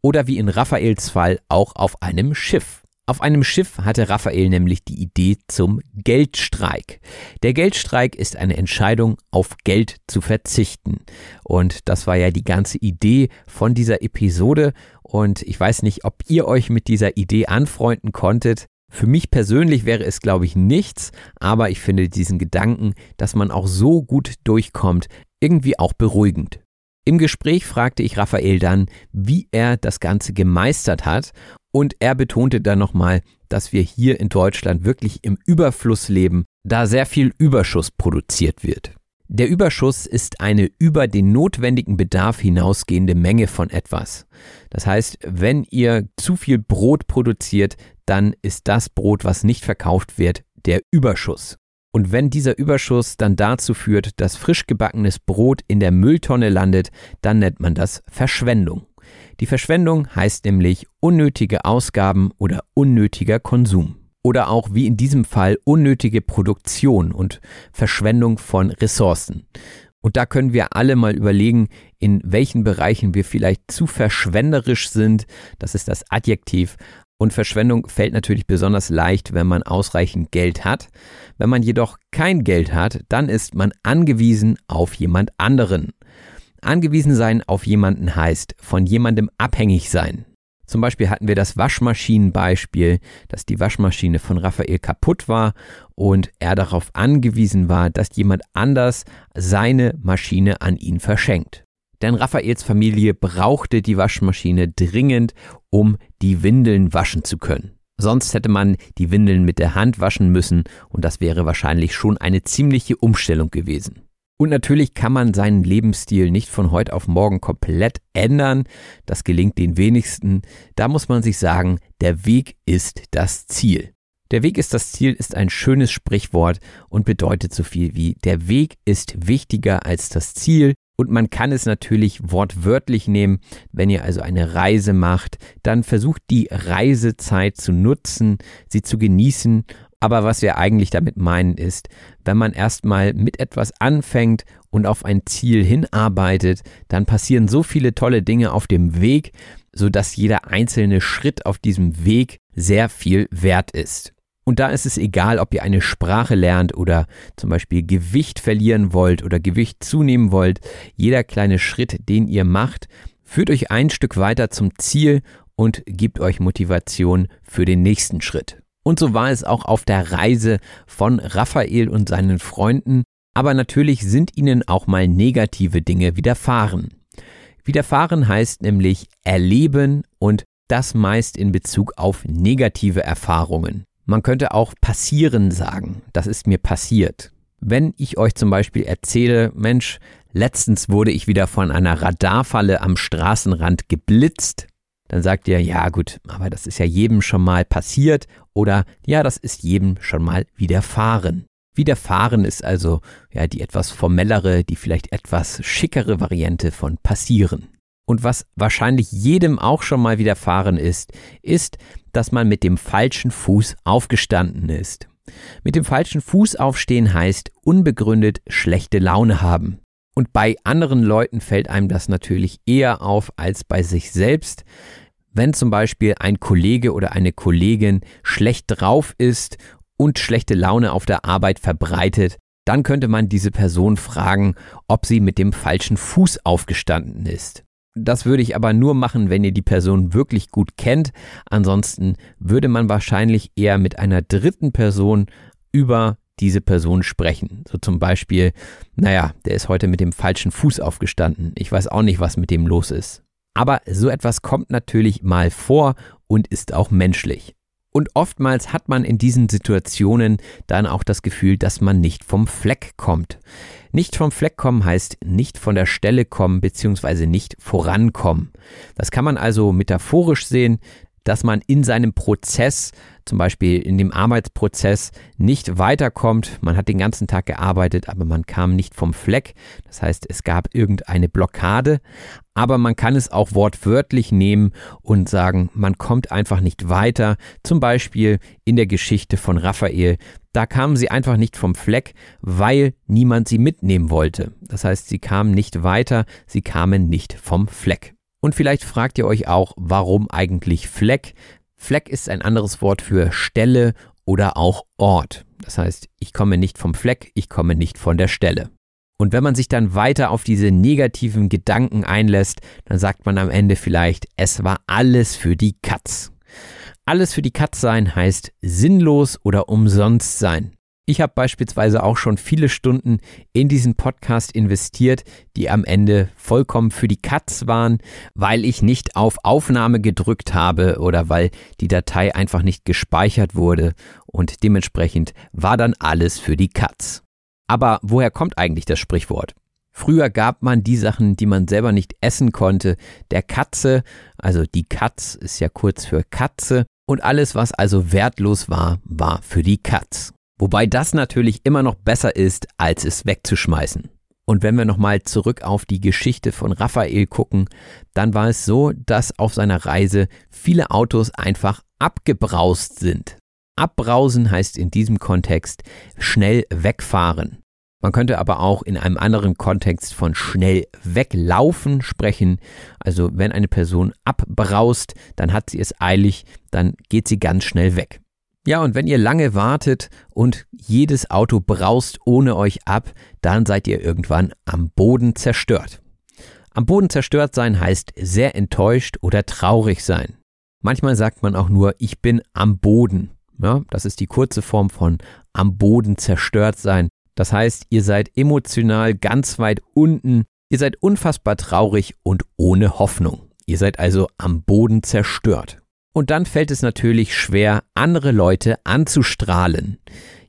Oder wie in Raphaels Fall auch auf einem Schiff. Auf einem Schiff hatte Raphael nämlich die Idee zum Geldstreik. Der Geldstreik ist eine Entscheidung, auf Geld zu verzichten. Und das war ja die ganze Idee von dieser Episode. Und ich weiß nicht, ob ihr euch mit dieser Idee anfreunden konntet. Für mich persönlich wäre es, glaube ich, nichts, aber ich finde diesen Gedanken, dass man auch so gut durchkommt, irgendwie auch beruhigend. Im Gespräch fragte ich Raphael dann, wie er das Ganze gemeistert hat und er betonte dann nochmal, dass wir hier in Deutschland wirklich im Überfluss leben, da sehr viel Überschuss produziert wird. Der Überschuss ist eine über den notwendigen Bedarf hinausgehende Menge von etwas. Das heißt, wenn ihr zu viel Brot produziert, dann ist das Brot, was nicht verkauft wird, der Überschuss. Und wenn dieser Überschuss dann dazu führt, dass frisch gebackenes Brot in der Mülltonne landet, dann nennt man das Verschwendung. Die Verschwendung heißt nämlich unnötige Ausgaben oder unnötiger Konsum. Oder auch wie in diesem Fall unnötige Produktion und Verschwendung von Ressourcen. Und da können wir alle mal überlegen, in welchen Bereichen wir vielleicht zu verschwenderisch sind. Das ist das Adjektiv. Und Verschwendung fällt natürlich besonders leicht, wenn man ausreichend Geld hat. Wenn man jedoch kein Geld hat, dann ist man angewiesen auf jemand anderen. Angewiesen sein auf jemanden heißt von jemandem abhängig sein. Zum Beispiel hatten wir das Waschmaschinenbeispiel, dass die Waschmaschine von Raphael kaputt war und er darauf angewiesen war, dass jemand anders seine Maschine an ihn verschenkt. Denn Raphaels Familie brauchte die Waschmaschine dringend, um die Windeln waschen zu können. Sonst hätte man die Windeln mit der Hand waschen müssen und das wäre wahrscheinlich schon eine ziemliche Umstellung gewesen. Und natürlich kann man seinen Lebensstil nicht von heute auf morgen komplett ändern. Das gelingt den wenigsten. Da muss man sich sagen, der Weg ist das Ziel. Der Weg ist das Ziel ist ein schönes Sprichwort und bedeutet so viel wie der Weg ist wichtiger als das Ziel. Und man kann es natürlich wortwörtlich nehmen. Wenn ihr also eine Reise macht, dann versucht die Reisezeit zu nutzen, sie zu genießen aber was wir eigentlich damit meinen ist, wenn man erstmal mit etwas anfängt und auf ein Ziel hinarbeitet, dann passieren so viele tolle Dinge auf dem Weg, sodass jeder einzelne Schritt auf diesem Weg sehr viel wert ist. Und da ist es egal, ob ihr eine Sprache lernt oder zum Beispiel Gewicht verlieren wollt oder Gewicht zunehmen wollt. Jeder kleine Schritt, den ihr macht, führt euch ein Stück weiter zum Ziel und gibt euch Motivation für den nächsten Schritt. Und so war es auch auf der Reise von Raphael und seinen Freunden, aber natürlich sind ihnen auch mal negative Dinge widerfahren. Widerfahren heißt nämlich erleben und das meist in Bezug auf negative Erfahrungen. Man könnte auch passieren sagen, das ist mir passiert. Wenn ich euch zum Beispiel erzähle, Mensch, letztens wurde ich wieder von einer Radarfalle am Straßenrand geblitzt, dann sagt ihr, ja gut, aber das ist ja jedem schon mal passiert oder ja, das ist jedem schon mal widerfahren. Widerfahren ist also ja die etwas formellere, die vielleicht etwas schickere Variante von passieren. Und was wahrscheinlich jedem auch schon mal widerfahren ist, ist, dass man mit dem falschen Fuß aufgestanden ist. Mit dem falschen Fuß aufstehen heißt unbegründet schlechte Laune haben. Und bei anderen Leuten fällt einem das natürlich eher auf als bei sich selbst. Wenn zum Beispiel ein Kollege oder eine Kollegin schlecht drauf ist und schlechte Laune auf der Arbeit verbreitet, dann könnte man diese Person fragen, ob sie mit dem falschen Fuß aufgestanden ist. Das würde ich aber nur machen, wenn ihr die Person wirklich gut kennt. Ansonsten würde man wahrscheinlich eher mit einer dritten Person über diese Person sprechen. So zum Beispiel, naja, der ist heute mit dem falschen Fuß aufgestanden. Ich weiß auch nicht, was mit dem los ist. Aber so etwas kommt natürlich mal vor und ist auch menschlich. Und oftmals hat man in diesen Situationen dann auch das Gefühl, dass man nicht vom Fleck kommt. Nicht vom Fleck kommen heißt nicht von der Stelle kommen bzw. nicht vorankommen. Das kann man also metaphorisch sehen, dass man in seinem Prozess, zum Beispiel in dem Arbeitsprozess, nicht weiterkommt. Man hat den ganzen Tag gearbeitet, aber man kam nicht vom Fleck. Das heißt, es gab irgendeine Blockade. Aber man kann es auch wortwörtlich nehmen und sagen, man kommt einfach nicht weiter. Zum Beispiel in der Geschichte von Raphael. Da kamen sie einfach nicht vom Fleck, weil niemand sie mitnehmen wollte. Das heißt, sie kamen nicht weiter, sie kamen nicht vom Fleck. Und vielleicht fragt ihr euch auch, warum eigentlich Fleck? Fleck ist ein anderes Wort für Stelle oder auch Ort. Das heißt, ich komme nicht vom Fleck, ich komme nicht von der Stelle. Und wenn man sich dann weiter auf diese negativen Gedanken einlässt, dann sagt man am Ende vielleicht, es war alles für die Katz. Alles für die Katz sein heißt sinnlos oder umsonst sein. Ich habe beispielsweise auch schon viele Stunden in diesen Podcast investiert, die am Ende vollkommen für die Katz waren, weil ich nicht auf Aufnahme gedrückt habe oder weil die Datei einfach nicht gespeichert wurde und dementsprechend war dann alles für die Katz. Aber woher kommt eigentlich das Sprichwort? Früher gab man die Sachen, die man selber nicht essen konnte, der Katze, also die Katz ist ja kurz für Katze, und alles, was also wertlos war, war für die Katz. Wobei das natürlich immer noch besser ist, als es wegzuschmeißen. Und wenn wir nochmal zurück auf die Geschichte von Raphael gucken, dann war es so, dass auf seiner Reise viele Autos einfach abgebraust sind. Abbrausen heißt in diesem Kontext schnell wegfahren. Man könnte aber auch in einem anderen Kontext von schnell weglaufen sprechen. Also wenn eine Person abbraust, dann hat sie es eilig, dann geht sie ganz schnell weg. Ja, und wenn ihr lange wartet und jedes Auto braust ohne euch ab, dann seid ihr irgendwann am Boden zerstört. Am Boden zerstört sein heißt sehr enttäuscht oder traurig sein. Manchmal sagt man auch nur, ich bin am Boden. Ja, das ist die kurze Form von am Boden zerstört sein. Das heißt, ihr seid emotional ganz weit unten, ihr seid unfassbar traurig und ohne Hoffnung. Ihr seid also am Boden zerstört. Und dann fällt es natürlich schwer, andere Leute anzustrahlen.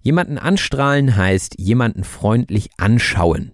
Jemanden anstrahlen heißt jemanden freundlich anschauen.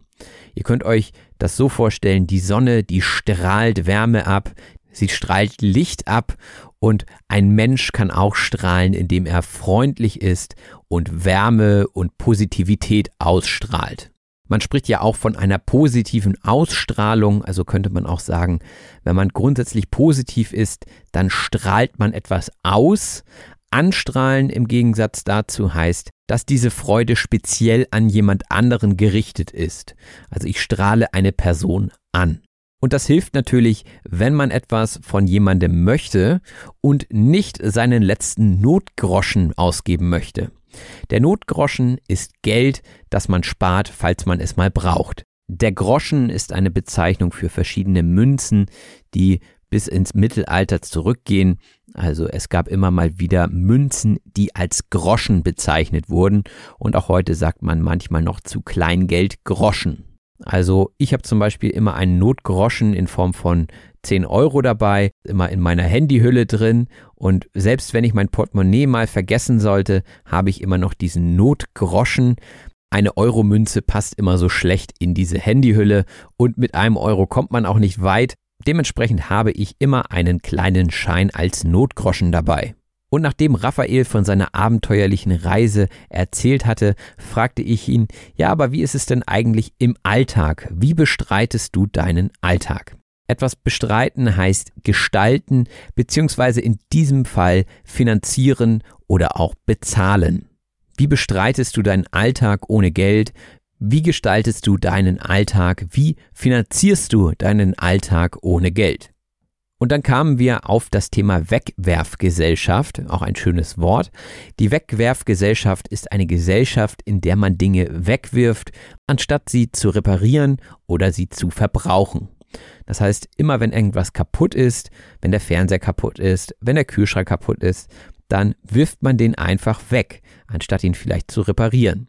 Ihr könnt euch das so vorstellen, die Sonne, die strahlt Wärme ab, sie strahlt Licht ab und ein Mensch kann auch strahlen, indem er freundlich ist und Wärme und Positivität ausstrahlt. Man spricht ja auch von einer positiven Ausstrahlung, also könnte man auch sagen, wenn man grundsätzlich positiv ist, dann strahlt man etwas aus. Anstrahlen im Gegensatz dazu heißt, dass diese Freude speziell an jemand anderen gerichtet ist. Also ich strahle eine Person an. Und das hilft natürlich, wenn man etwas von jemandem möchte und nicht seinen letzten Notgroschen ausgeben möchte. Der Notgroschen ist Geld, das man spart, falls man es mal braucht. Der Groschen ist eine Bezeichnung für verschiedene Münzen, die bis ins Mittelalter zurückgehen. Also es gab immer mal wieder Münzen, die als Groschen bezeichnet wurden und auch heute sagt man manchmal noch zu Kleingeld Groschen. Also ich habe zum Beispiel immer einen Notgroschen in Form von 10 Euro dabei, immer in meiner Handyhülle drin und selbst wenn ich mein Portemonnaie mal vergessen sollte, habe ich immer noch diesen Notgroschen. Eine Euromünze passt immer so schlecht in diese Handyhülle und mit einem Euro kommt man auch nicht weit. Dementsprechend habe ich immer einen kleinen Schein als Notgroschen dabei. Und nachdem Raphael von seiner abenteuerlichen Reise erzählt hatte, fragte ich ihn, ja, aber wie ist es denn eigentlich im Alltag? Wie bestreitest du deinen Alltag? Etwas bestreiten heißt gestalten, beziehungsweise in diesem Fall finanzieren oder auch bezahlen. Wie bestreitest du deinen Alltag ohne Geld? Wie gestaltest du deinen Alltag? Wie finanzierst du deinen Alltag ohne Geld? Und dann kamen wir auf das Thema Wegwerfgesellschaft, auch ein schönes Wort. Die Wegwerfgesellschaft ist eine Gesellschaft, in der man Dinge wegwirft, anstatt sie zu reparieren oder sie zu verbrauchen. Das heißt, immer wenn irgendwas kaputt ist, wenn der Fernseher kaputt ist, wenn der Kühlschrank kaputt ist, dann wirft man den einfach weg, anstatt ihn vielleicht zu reparieren.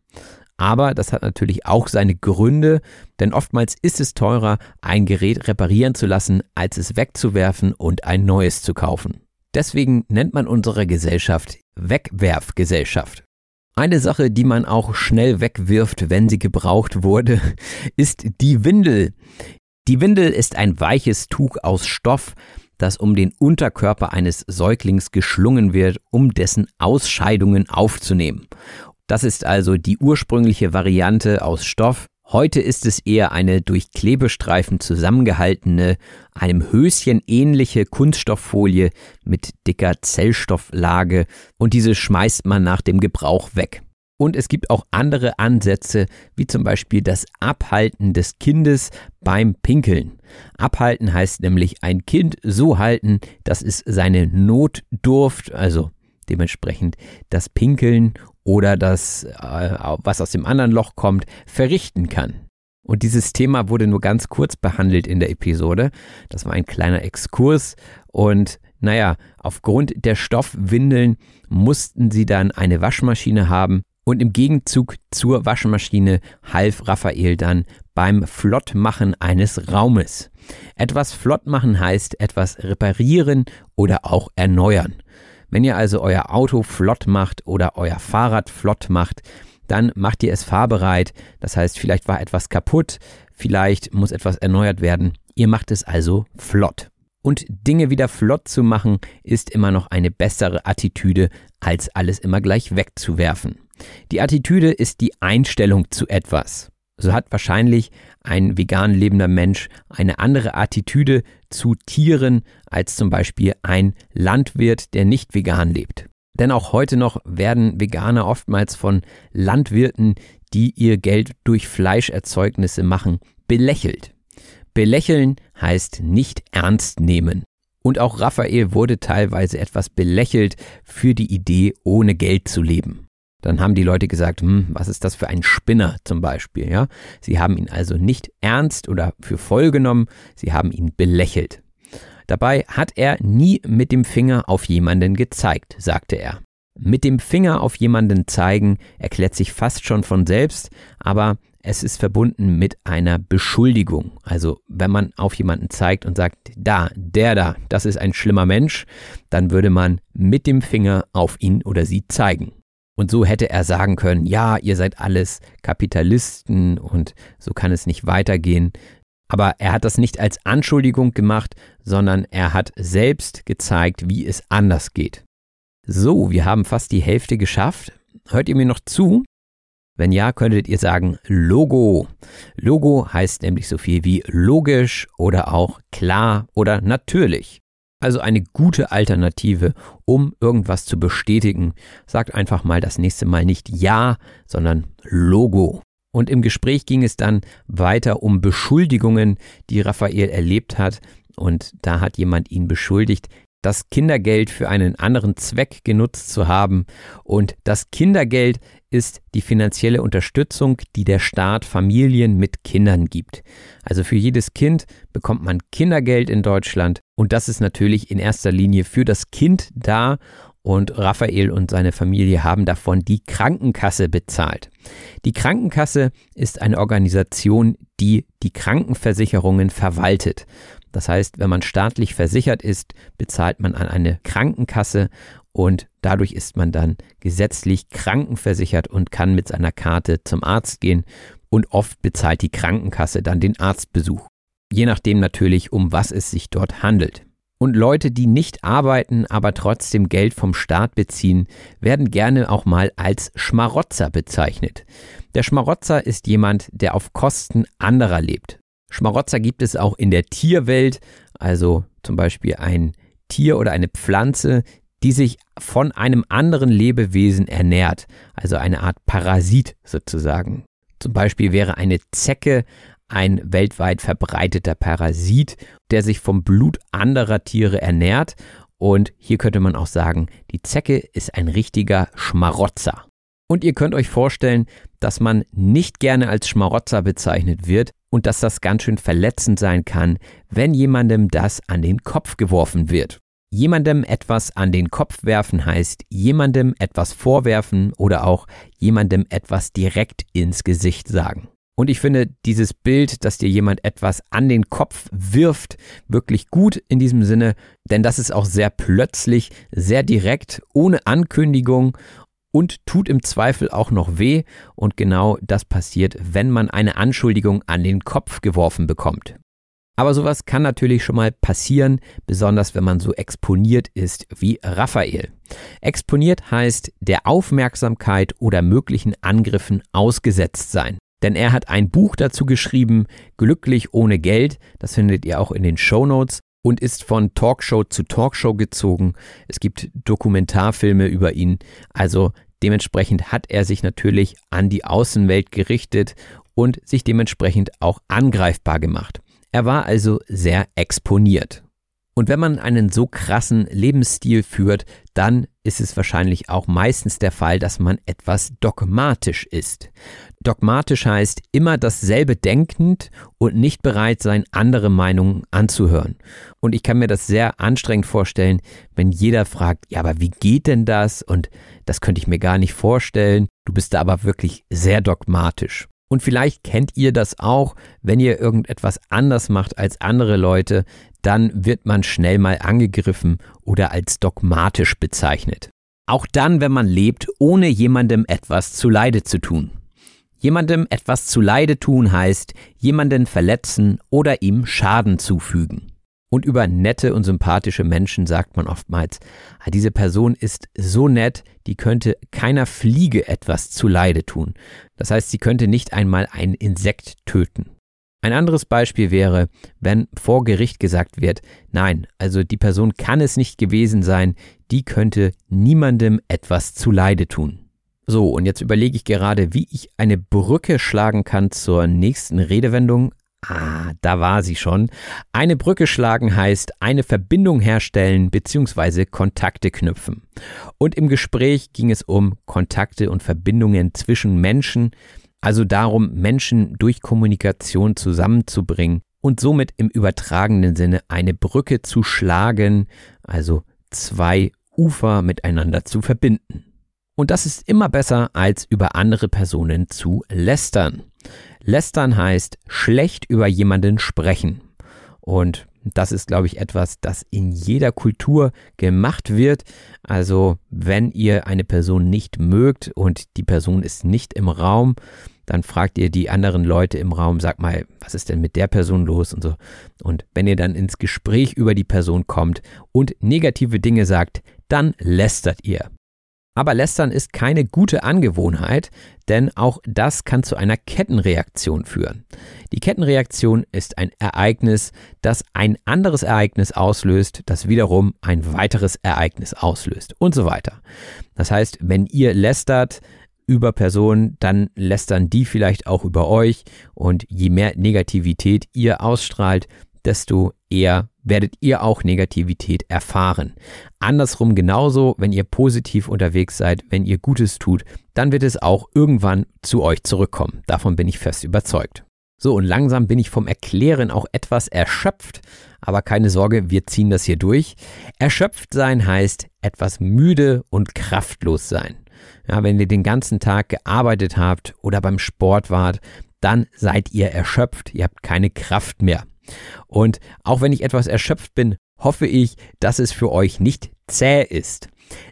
Aber das hat natürlich auch seine Gründe, denn oftmals ist es teurer, ein Gerät reparieren zu lassen, als es wegzuwerfen und ein neues zu kaufen. Deswegen nennt man unsere Gesellschaft Wegwerfgesellschaft. Eine Sache, die man auch schnell wegwirft, wenn sie gebraucht wurde, ist die Windel. Die Windel ist ein weiches Tuch aus Stoff, das um den Unterkörper eines Säuglings geschlungen wird, um dessen Ausscheidungen aufzunehmen. Das ist also die ursprüngliche Variante aus Stoff. Heute ist es eher eine durch Klebestreifen zusammengehaltene, einem Höschen ähnliche Kunststofffolie mit dicker Zellstofflage und diese schmeißt man nach dem Gebrauch weg. Und es gibt auch andere Ansätze, wie zum Beispiel das Abhalten des Kindes beim Pinkeln. Abhalten heißt nämlich ein Kind so halten, dass es seine Notdurft, also dementsprechend das Pinkeln oder das, äh, was aus dem anderen Loch kommt, verrichten kann. Und dieses Thema wurde nur ganz kurz behandelt in der Episode. Das war ein kleiner Exkurs und naja, aufgrund der Stoffwindeln mussten sie dann eine Waschmaschine haben und im Gegenzug zur Waschmaschine half Raphael dann beim Flottmachen eines Raumes. Etwas flottmachen heißt etwas reparieren oder auch erneuern. Wenn ihr also euer Auto flott macht oder euer Fahrrad flott macht, dann macht ihr es fahrbereit. Das heißt, vielleicht war etwas kaputt, vielleicht muss etwas erneuert werden. Ihr macht es also flott. Und Dinge wieder flott zu machen, ist immer noch eine bessere Attitüde, als alles immer gleich wegzuwerfen. Die Attitüde ist die Einstellung zu etwas. So hat wahrscheinlich ein vegan lebender Mensch eine andere Attitüde zu Tieren als zum Beispiel ein Landwirt, der nicht vegan lebt. Denn auch heute noch werden Veganer oftmals von Landwirten, die ihr Geld durch Fleischerzeugnisse machen, belächelt. Belächeln heißt nicht ernst nehmen. Und auch Raphael wurde teilweise etwas belächelt für die Idee, ohne Geld zu leben. Dann haben die Leute gesagt, hm, was ist das für ein Spinner zum Beispiel, ja? Sie haben ihn also nicht ernst oder für voll genommen, sie haben ihn belächelt. Dabei hat er nie mit dem Finger auf jemanden gezeigt, sagte er. Mit dem Finger auf jemanden zeigen erklärt sich fast schon von selbst, aber es ist verbunden mit einer Beschuldigung. Also wenn man auf jemanden zeigt und sagt, da, der da, das ist ein schlimmer Mensch, dann würde man mit dem Finger auf ihn oder sie zeigen. Und so hätte er sagen können, ja, ihr seid alles Kapitalisten und so kann es nicht weitergehen. Aber er hat das nicht als Anschuldigung gemacht, sondern er hat selbst gezeigt, wie es anders geht. So, wir haben fast die Hälfte geschafft. Hört ihr mir noch zu? Wenn ja, könntet ihr sagen Logo. Logo heißt nämlich so viel wie logisch oder auch klar oder natürlich. Also eine gute Alternative, um irgendwas zu bestätigen. Sagt einfach mal das nächste Mal nicht Ja, sondern Logo. Und im Gespräch ging es dann weiter um Beschuldigungen, die Raphael erlebt hat. Und da hat jemand ihn beschuldigt, das Kindergeld für einen anderen Zweck genutzt zu haben. Und das Kindergeld ist die finanzielle Unterstützung, die der Staat Familien mit Kindern gibt. Also für jedes Kind bekommt man Kindergeld in Deutschland und das ist natürlich in erster Linie für das Kind da und Raphael und seine Familie haben davon die Krankenkasse bezahlt. Die Krankenkasse ist eine Organisation, die die Krankenversicherungen verwaltet. Das heißt, wenn man staatlich versichert ist, bezahlt man an eine Krankenkasse und dadurch ist man dann gesetzlich krankenversichert und kann mit seiner Karte zum Arzt gehen und oft bezahlt die Krankenkasse dann den Arztbesuch. Je nachdem natürlich, um was es sich dort handelt. Und Leute, die nicht arbeiten, aber trotzdem Geld vom Staat beziehen, werden gerne auch mal als Schmarotzer bezeichnet. Der Schmarotzer ist jemand, der auf Kosten anderer lebt. Schmarotzer gibt es auch in der Tierwelt, also zum Beispiel ein Tier oder eine Pflanze, die sich von einem anderen Lebewesen ernährt, also eine Art Parasit sozusagen. Zum Beispiel wäre eine Zecke ein weltweit verbreiteter Parasit, der sich vom Blut anderer Tiere ernährt. Und hier könnte man auch sagen, die Zecke ist ein richtiger Schmarotzer. Und ihr könnt euch vorstellen, dass man nicht gerne als Schmarotzer bezeichnet wird und dass das ganz schön verletzend sein kann, wenn jemandem das an den Kopf geworfen wird. Jemandem etwas an den Kopf werfen heißt jemandem etwas vorwerfen oder auch jemandem etwas direkt ins Gesicht sagen. Und ich finde dieses Bild, dass dir jemand etwas an den Kopf wirft, wirklich gut in diesem Sinne, denn das ist auch sehr plötzlich, sehr direkt, ohne Ankündigung und tut im Zweifel auch noch weh. Und genau das passiert, wenn man eine Anschuldigung an den Kopf geworfen bekommt. Aber sowas kann natürlich schon mal passieren, besonders wenn man so exponiert ist wie Raphael. Exponiert heißt der Aufmerksamkeit oder möglichen Angriffen ausgesetzt sein. Denn er hat ein Buch dazu geschrieben, Glücklich ohne Geld, das findet ihr auch in den Show Notes und ist von Talkshow zu Talkshow gezogen. Es gibt Dokumentarfilme über ihn. Also dementsprechend hat er sich natürlich an die Außenwelt gerichtet und sich dementsprechend auch angreifbar gemacht. Er war also sehr exponiert. Und wenn man einen so krassen Lebensstil führt, dann ist es wahrscheinlich auch meistens der Fall, dass man etwas dogmatisch ist. Dogmatisch heißt immer dasselbe denkend und nicht bereit sein, andere Meinungen anzuhören. Und ich kann mir das sehr anstrengend vorstellen, wenn jeder fragt, ja, aber wie geht denn das? Und das könnte ich mir gar nicht vorstellen. Du bist da aber wirklich sehr dogmatisch. Und vielleicht kennt ihr das auch, wenn ihr irgendetwas anders macht als andere Leute, dann wird man schnell mal angegriffen oder als dogmatisch bezeichnet. Auch dann, wenn man lebt, ohne jemandem etwas zuleide zu tun. Jemandem etwas zuleide tun heißt, jemanden verletzen oder ihm Schaden zufügen. Und über nette und sympathische Menschen sagt man oftmals, ah, diese Person ist so nett, die könnte keiner Fliege etwas zuleide tun. Das heißt, sie könnte nicht einmal ein Insekt töten. Ein anderes Beispiel wäre, wenn vor Gericht gesagt wird, nein, also die Person kann es nicht gewesen sein, die könnte niemandem etwas zuleide tun. So, und jetzt überlege ich gerade, wie ich eine Brücke schlagen kann zur nächsten Redewendung. Ah, da war sie schon. Eine Brücke schlagen heißt eine Verbindung herstellen bzw. Kontakte knüpfen. Und im Gespräch ging es um Kontakte und Verbindungen zwischen Menschen, also darum, Menschen durch Kommunikation zusammenzubringen und somit im übertragenen Sinne eine Brücke zu schlagen, also zwei Ufer miteinander zu verbinden. Und das ist immer besser, als über andere Personen zu lästern. Lästern heißt schlecht über jemanden sprechen. Und das ist, glaube ich, etwas, das in jeder Kultur gemacht wird. Also wenn ihr eine Person nicht mögt und die Person ist nicht im Raum, dann fragt ihr die anderen Leute im Raum, sag mal, was ist denn mit der Person los und so. Und wenn ihr dann ins Gespräch über die Person kommt und negative Dinge sagt, dann lästert ihr. Aber Lästern ist keine gute Angewohnheit, denn auch das kann zu einer Kettenreaktion führen. Die Kettenreaktion ist ein Ereignis, das ein anderes Ereignis auslöst, das wiederum ein weiteres Ereignis auslöst und so weiter. Das heißt, wenn ihr lästert, über Personen, dann lästern die vielleicht auch über euch und je mehr Negativität ihr ausstrahlt, desto eher werdet ihr auch Negativität erfahren. Andersrum genauso, wenn ihr positiv unterwegs seid, wenn ihr Gutes tut, dann wird es auch irgendwann zu euch zurückkommen. Davon bin ich fest überzeugt. So, und langsam bin ich vom Erklären auch etwas erschöpft, aber keine Sorge, wir ziehen das hier durch. Erschöpft sein heißt etwas müde und kraftlos sein. Ja, wenn ihr den ganzen Tag gearbeitet habt oder beim Sport wart, dann seid ihr erschöpft, ihr habt keine Kraft mehr. Und auch wenn ich etwas erschöpft bin, hoffe ich, dass es für euch nicht zäh ist.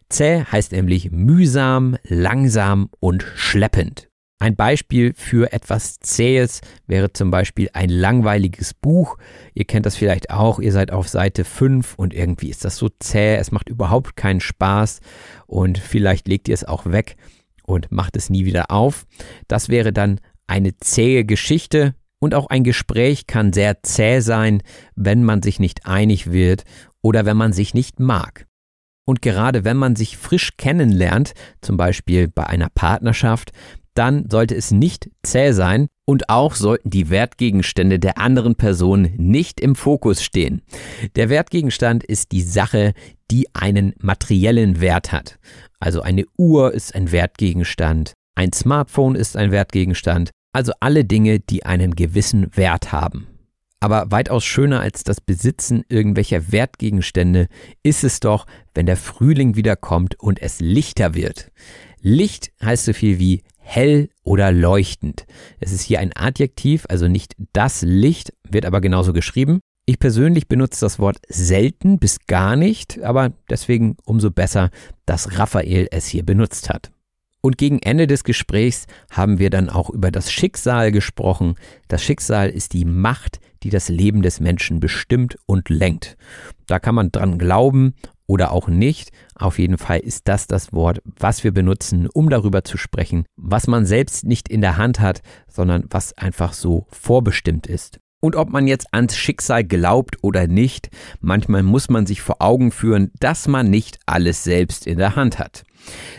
Zäh heißt nämlich mühsam, langsam und schleppend. Ein Beispiel für etwas Zähes wäre zum Beispiel ein langweiliges Buch. Ihr kennt das vielleicht auch, ihr seid auf Seite 5 und irgendwie ist das so zäh, es macht überhaupt keinen Spaß und vielleicht legt ihr es auch weg und macht es nie wieder auf. Das wäre dann eine zähe Geschichte und auch ein Gespräch kann sehr zäh sein, wenn man sich nicht einig wird oder wenn man sich nicht mag. Und gerade wenn man sich frisch kennenlernt, zum Beispiel bei einer Partnerschaft, dann sollte es nicht zäh sein und auch sollten die Wertgegenstände der anderen Person nicht im Fokus stehen. Der Wertgegenstand ist die Sache, die einen materiellen Wert hat. Also eine Uhr ist ein Wertgegenstand, ein Smartphone ist ein Wertgegenstand, also alle Dinge, die einen gewissen Wert haben. Aber weitaus schöner als das Besitzen irgendwelcher Wertgegenstände ist es doch, wenn der Frühling wiederkommt und es lichter wird. Licht heißt so viel wie hell oder leuchtend. Es ist hier ein Adjektiv, also nicht das Licht, wird aber genauso geschrieben. Ich persönlich benutze das Wort selten bis gar nicht, aber deswegen umso besser, dass Raphael es hier benutzt hat. Und gegen Ende des Gesprächs haben wir dann auch über das Schicksal gesprochen. Das Schicksal ist die Macht, die das Leben des Menschen bestimmt und lenkt. Da kann man dran glauben oder auch nicht. Auf jeden Fall ist das das Wort, was wir benutzen, um darüber zu sprechen, was man selbst nicht in der Hand hat, sondern was einfach so vorbestimmt ist. Und ob man jetzt ans Schicksal glaubt oder nicht, manchmal muss man sich vor Augen führen, dass man nicht alles selbst in der Hand hat.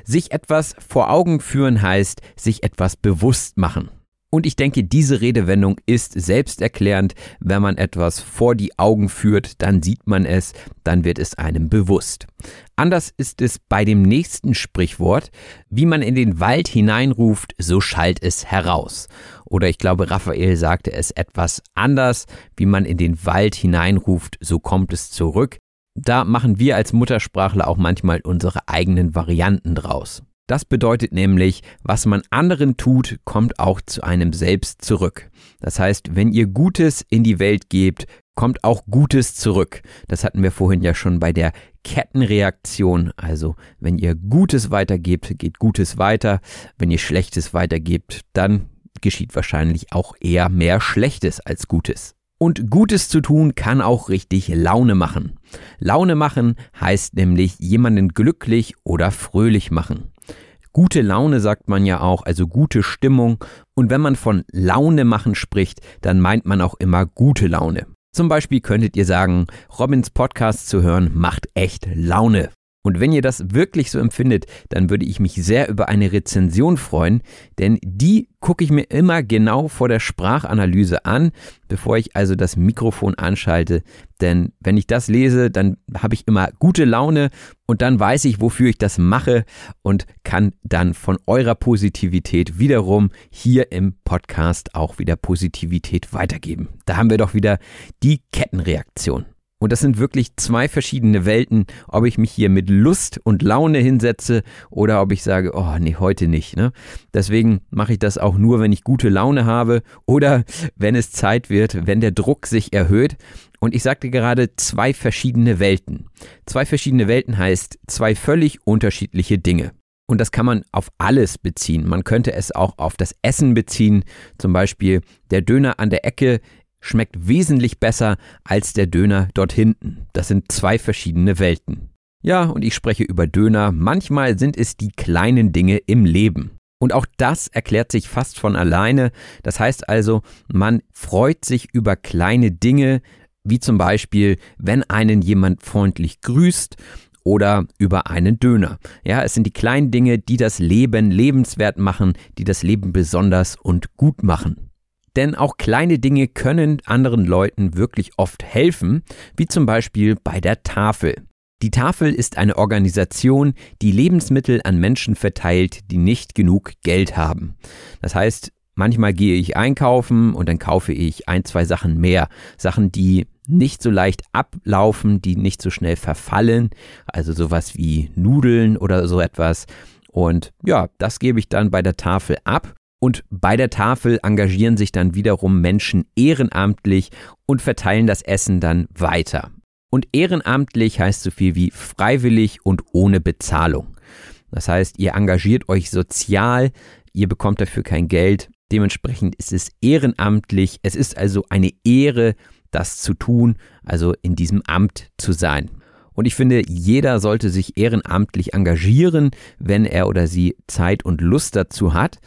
Sich etwas vor Augen führen heißt, sich etwas bewusst machen. Und ich denke, diese Redewendung ist selbsterklärend. Wenn man etwas vor die Augen führt, dann sieht man es, dann wird es einem bewusst. Anders ist es bei dem nächsten Sprichwort. Wie man in den Wald hineinruft, so schallt es heraus. Oder ich glaube, Raphael sagte es etwas anders. Wie man in den Wald hineinruft, so kommt es zurück. Da machen wir als Muttersprachler auch manchmal unsere eigenen Varianten draus. Das bedeutet nämlich, was man anderen tut, kommt auch zu einem selbst zurück. Das heißt, wenn ihr Gutes in die Welt gebt, kommt auch Gutes zurück. Das hatten wir vorhin ja schon bei der Kettenreaktion. Also, wenn ihr Gutes weitergebt, geht Gutes weiter. Wenn ihr Schlechtes weitergebt, dann geschieht wahrscheinlich auch eher mehr Schlechtes als Gutes. Und Gutes zu tun kann auch richtig Laune machen. Laune machen heißt nämlich jemanden glücklich oder fröhlich machen. Gute Laune sagt man ja auch, also gute Stimmung. Und wenn man von Laune machen spricht, dann meint man auch immer gute Laune. Zum Beispiel könntet ihr sagen, Robins Podcast zu hören macht echt Laune. Und wenn ihr das wirklich so empfindet, dann würde ich mich sehr über eine Rezension freuen, denn die gucke ich mir immer genau vor der Sprachanalyse an, bevor ich also das Mikrofon anschalte. Denn wenn ich das lese, dann habe ich immer gute Laune und dann weiß ich, wofür ich das mache und kann dann von eurer Positivität wiederum hier im Podcast auch wieder Positivität weitergeben. Da haben wir doch wieder die Kettenreaktion. Und das sind wirklich zwei verschiedene Welten, ob ich mich hier mit Lust und Laune hinsetze oder ob ich sage, oh nee, heute nicht. Ne? Deswegen mache ich das auch nur, wenn ich gute Laune habe oder wenn es Zeit wird, wenn der Druck sich erhöht. Und ich sagte gerade zwei verschiedene Welten. Zwei verschiedene Welten heißt zwei völlig unterschiedliche Dinge. Und das kann man auf alles beziehen. Man könnte es auch auf das Essen beziehen. Zum Beispiel der Döner an der Ecke schmeckt wesentlich besser als der Döner dort hinten. Das sind zwei verschiedene Welten. Ja, und ich spreche über Döner. Manchmal sind es die kleinen Dinge im Leben. Und auch das erklärt sich fast von alleine. Das heißt also, man freut sich über kleine Dinge, wie zum Beispiel, wenn einen jemand freundlich grüßt oder über einen Döner. Ja, es sind die kleinen Dinge, die das Leben lebenswert machen, die das Leben besonders und gut machen. Denn auch kleine Dinge können anderen Leuten wirklich oft helfen, wie zum Beispiel bei der Tafel. Die Tafel ist eine Organisation, die Lebensmittel an Menschen verteilt, die nicht genug Geld haben. Das heißt, manchmal gehe ich einkaufen und dann kaufe ich ein, zwei Sachen mehr. Sachen, die nicht so leicht ablaufen, die nicht so schnell verfallen. Also sowas wie Nudeln oder so etwas. Und ja, das gebe ich dann bei der Tafel ab und bei der Tafel engagieren sich dann wiederum Menschen ehrenamtlich und verteilen das Essen dann weiter. Und ehrenamtlich heißt so viel wie freiwillig und ohne Bezahlung. Das heißt, ihr engagiert euch sozial, ihr bekommt dafür kein Geld. Dementsprechend ist es ehrenamtlich. Es ist also eine Ehre, das zu tun, also in diesem Amt zu sein. Und ich finde, jeder sollte sich ehrenamtlich engagieren, wenn er oder sie Zeit und Lust dazu hat.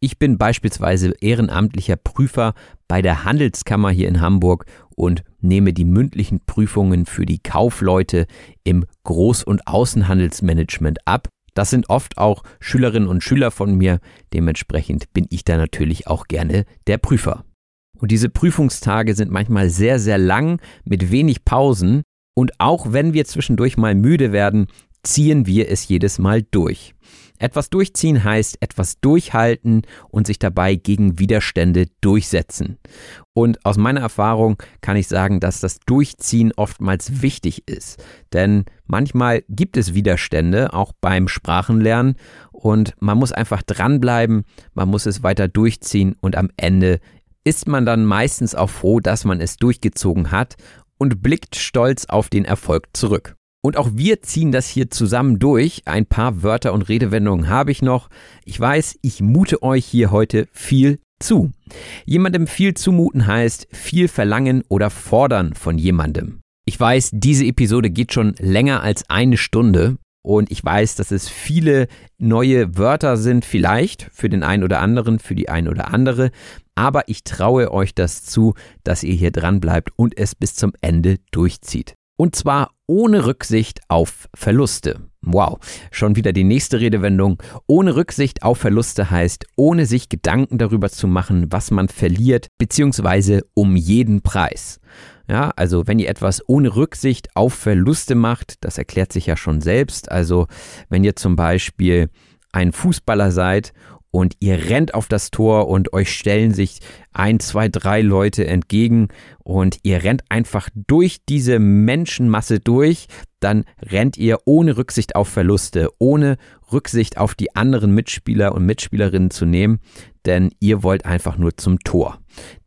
Ich bin beispielsweise ehrenamtlicher Prüfer bei der Handelskammer hier in Hamburg und nehme die mündlichen Prüfungen für die Kaufleute im Groß- und Außenhandelsmanagement ab. Das sind oft auch Schülerinnen und Schüler von mir, dementsprechend bin ich da natürlich auch gerne der Prüfer. Und diese Prüfungstage sind manchmal sehr, sehr lang mit wenig Pausen und auch wenn wir zwischendurch mal müde werden, ziehen wir es jedes Mal durch. Etwas durchziehen heißt etwas durchhalten und sich dabei gegen Widerstände durchsetzen. Und aus meiner Erfahrung kann ich sagen, dass das Durchziehen oftmals wichtig ist. Denn manchmal gibt es Widerstände, auch beim Sprachenlernen. Und man muss einfach dranbleiben, man muss es weiter durchziehen und am Ende ist man dann meistens auch froh, dass man es durchgezogen hat und blickt stolz auf den Erfolg zurück. Und auch wir ziehen das hier zusammen durch. Ein paar Wörter und Redewendungen habe ich noch. Ich weiß, ich mute euch hier heute viel zu. Jemandem viel zumuten heißt viel verlangen oder fordern von jemandem. Ich weiß, diese Episode geht schon länger als eine Stunde und ich weiß, dass es viele neue Wörter sind, vielleicht für den einen oder anderen, für die ein oder andere. Aber ich traue euch das zu, dass ihr hier dran bleibt und es bis zum Ende durchzieht. Und zwar ohne Rücksicht auf Verluste. Wow, schon wieder die nächste Redewendung. Ohne Rücksicht auf Verluste heißt, ohne sich Gedanken darüber zu machen, was man verliert, beziehungsweise um jeden Preis. Ja, also wenn ihr etwas ohne Rücksicht auf Verluste macht, das erklärt sich ja schon selbst. Also wenn ihr zum Beispiel ein Fußballer seid und ihr rennt auf das Tor und euch stellen sich ein, zwei, drei Leute entgegen und ihr rennt einfach durch diese Menschenmasse durch, dann rennt ihr ohne Rücksicht auf Verluste, ohne Rücksicht auf die anderen Mitspieler und Mitspielerinnen zu nehmen, denn ihr wollt einfach nur zum Tor.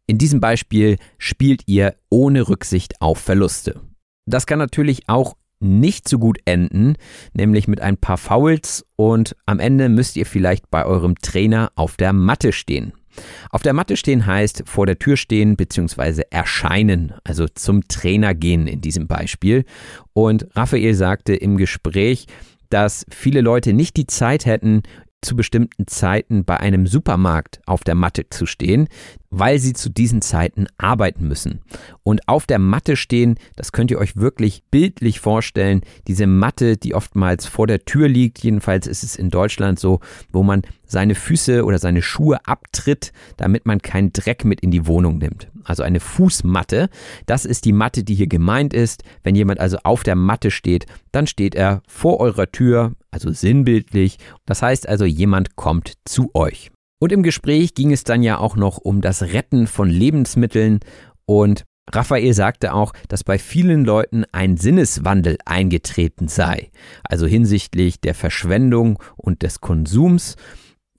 In diesem Beispiel spielt ihr ohne Rücksicht auf Verluste. Das kann natürlich auch nicht so gut enden, nämlich mit ein paar Fouls und am Ende müsst ihr vielleicht bei eurem Trainer auf der Matte stehen. Auf der Matte stehen heißt vor der Tür stehen bzw. erscheinen, also zum Trainer gehen in diesem Beispiel. Und Raphael sagte im Gespräch, dass viele Leute nicht die Zeit hätten, zu bestimmten Zeiten bei einem Supermarkt auf der Matte zu stehen, weil sie zu diesen Zeiten arbeiten müssen. Und auf der Matte stehen, das könnt ihr euch wirklich bildlich vorstellen, diese Matte, die oftmals vor der Tür liegt, jedenfalls ist es in Deutschland so, wo man seine Füße oder seine Schuhe abtritt, damit man keinen Dreck mit in die Wohnung nimmt. Also eine Fußmatte, das ist die Matte, die hier gemeint ist. Wenn jemand also auf der Matte steht, dann steht er vor eurer Tür, also sinnbildlich. Das heißt also, jemand kommt zu euch. Und im Gespräch ging es dann ja auch noch um das Retten von Lebensmitteln und Raphael sagte auch, dass bei vielen Leuten ein Sinneswandel eingetreten sei, also hinsichtlich der Verschwendung und des Konsums.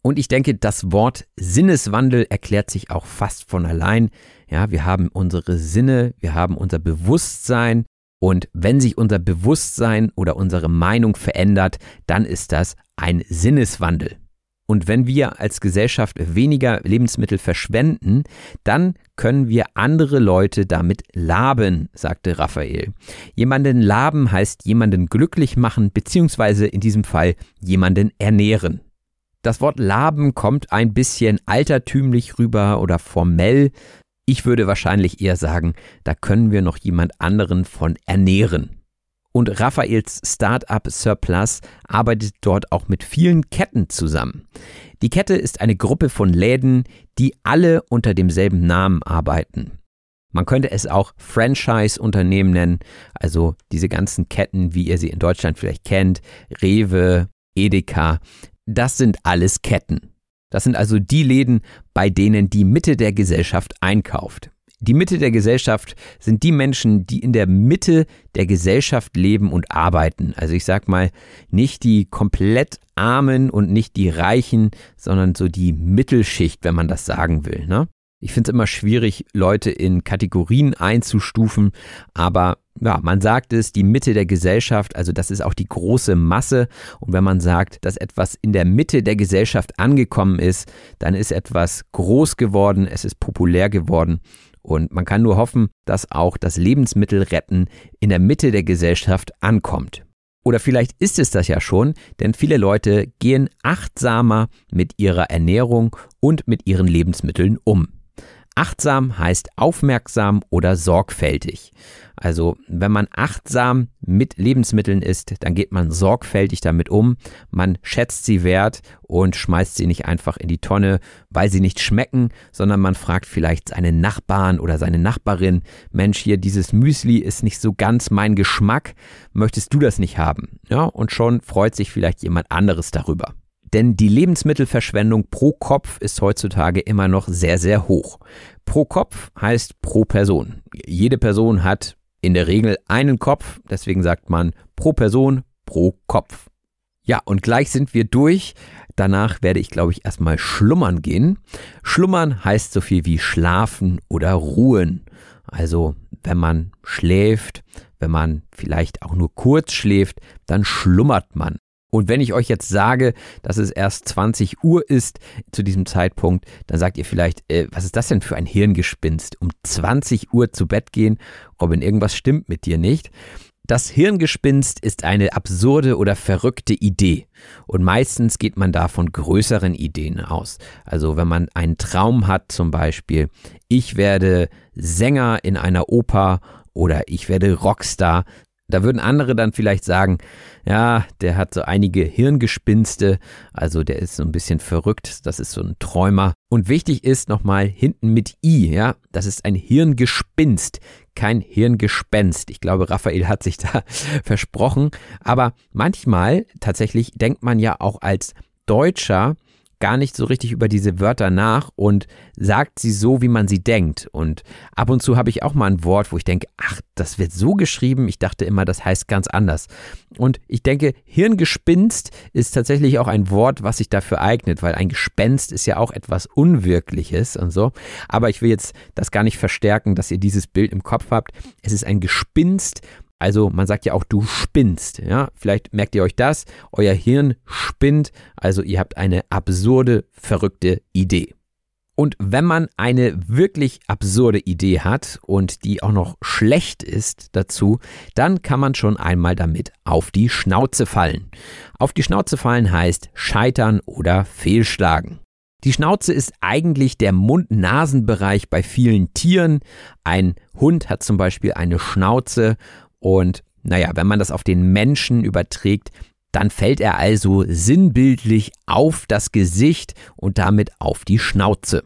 Und ich denke, das Wort Sinneswandel erklärt sich auch fast von allein. Ja, wir haben unsere Sinne, wir haben unser Bewusstsein und wenn sich unser Bewusstsein oder unsere Meinung verändert, dann ist das ein Sinneswandel. Und wenn wir als Gesellschaft weniger Lebensmittel verschwenden, dann können wir andere Leute damit laben, sagte Raphael. Jemanden laben heißt jemanden glücklich machen, beziehungsweise in diesem Fall jemanden ernähren. Das Wort laben kommt ein bisschen altertümlich rüber oder formell. Ich würde wahrscheinlich eher sagen, da können wir noch jemand anderen von ernähren. Und Raphaels Startup Surplus arbeitet dort auch mit vielen Ketten zusammen. Die Kette ist eine Gruppe von Läden, die alle unter demselben Namen arbeiten. Man könnte es auch Franchise-Unternehmen nennen, also diese ganzen Ketten, wie ihr sie in Deutschland vielleicht kennt, Rewe, Edeka, das sind alles Ketten. Das sind also die Läden, bei denen die Mitte der Gesellschaft einkauft. Die Mitte der Gesellschaft sind die Menschen, die in der Mitte der Gesellschaft leben und arbeiten. Also ich sag mal, nicht die komplett Armen und nicht die Reichen, sondern so die Mittelschicht, wenn man das sagen will. Ne? Ich finde es immer schwierig, Leute in Kategorien einzustufen, aber ja, man sagt es, die Mitte der Gesellschaft, also das ist auch die große Masse. Und wenn man sagt, dass etwas in der Mitte der Gesellschaft angekommen ist, dann ist etwas groß geworden, es ist populär geworden. Und man kann nur hoffen, dass auch das Lebensmittelretten in der Mitte der Gesellschaft ankommt. Oder vielleicht ist es das ja schon, denn viele Leute gehen achtsamer mit ihrer Ernährung und mit ihren Lebensmitteln um. Achtsam heißt aufmerksam oder sorgfältig. Also wenn man achtsam mit Lebensmitteln isst, dann geht man sorgfältig damit um, man schätzt sie wert und schmeißt sie nicht einfach in die Tonne, weil sie nicht schmecken, sondern man fragt vielleicht seinen Nachbarn oder seine Nachbarin, Mensch, hier dieses Müsli ist nicht so ganz mein Geschmack, möchtest du das nicht haben? Ja, und schon freut sich vielleicht jemand anderes darüber. Denn die Lebensmittelverschwendung pro Kopf ist heutzutage immer noch sehr, sehr hoch. Pro Kopf heißt pro Person. Jede Person hat in der Regel einen Kopf, deswegen sagt man pro Person, pro Kopf. Ja, und gleich sind wir durch. Danach werde ich, glaube ich, erstmal schlummern gehen. Schlummern heißt so viel wie schlafen oder ruhen. Also, wenn man schläft, wenn man vielleicht auch nur kurz schläft, dann schlummert man. Und wenn ich euch jetzt sage, dass es erst 20 Uhr ist zu diesem Zeitpunkt, dann sagt ihr vielleicht, äh, was ist das denn für ein Hirngespinst? Um 20 Uhr zu Bett gehen? Robin, irgendwas stimmt mit dir nicht. Das Hirngespinst ist eine absurde oder verrückte Idee. Und meistens geht man da von größeren Ideen aus. Also wenn man einen Traum hat, zum Beispiel, ich werde Sänger in einer Oper oder ich werde Rockstar, da würden andere dann vielleicht sagen, ja, der hat so einige Hirngespinste, also der ist so ein bisschen verrückt, das ist so ein Träumer. Und wichtig ist nochmal hinten mit I, ja, das ist ein Hirngespinst, kein Hirngespenst. Ich glaube, Raphael hat sich da versprochen. Aber manchmal tatsächlich denkt man ja auch als Deutscher, gar nicht so richtig über diese Wörter nach und sagt sie so, wie man sie denkt. Und ab und zu habe ich auch mal ein Wort, wo ich denke, ach, das wird so geschrieben. Ich dachte immer, das heißt ganz anders. Und ich denke, Hirngespinst ist tatsächlich auch ein Wort, was sich dafür eignet, weil ein Gespenst ist ja auch etwas Unwirkliches und so. Aber ich will jetzt das gar nicht verstärken, dass ihr dieses Bild im Kopf habt. Es ist ein Gespinst also man sagt ja auch, du spinnst. Ja? Vielleicht merkt ihr euch das. Euer Hirn spinnt. Also ihr habt eine absurde, verrückte Idee. Und wenn man eine wirklich absurde Idee hat und die auch noch schlecht ist dazu, dann kann man schon einmal damit auf die Schnauze fallen. Auf die Schnauze fallen heißt scheitern oder fehlschlagen. Die Schnauze ist eigentlich der Mund-Nasen-Bereich bei vielen Tieren. Ein Hund hat zum Beispiel eine Schnauze und naja, wenn man das auf den Menschen überträgt, dann fällt er also sinnbildlich auf das Gesicht und damit auf die Schnauze.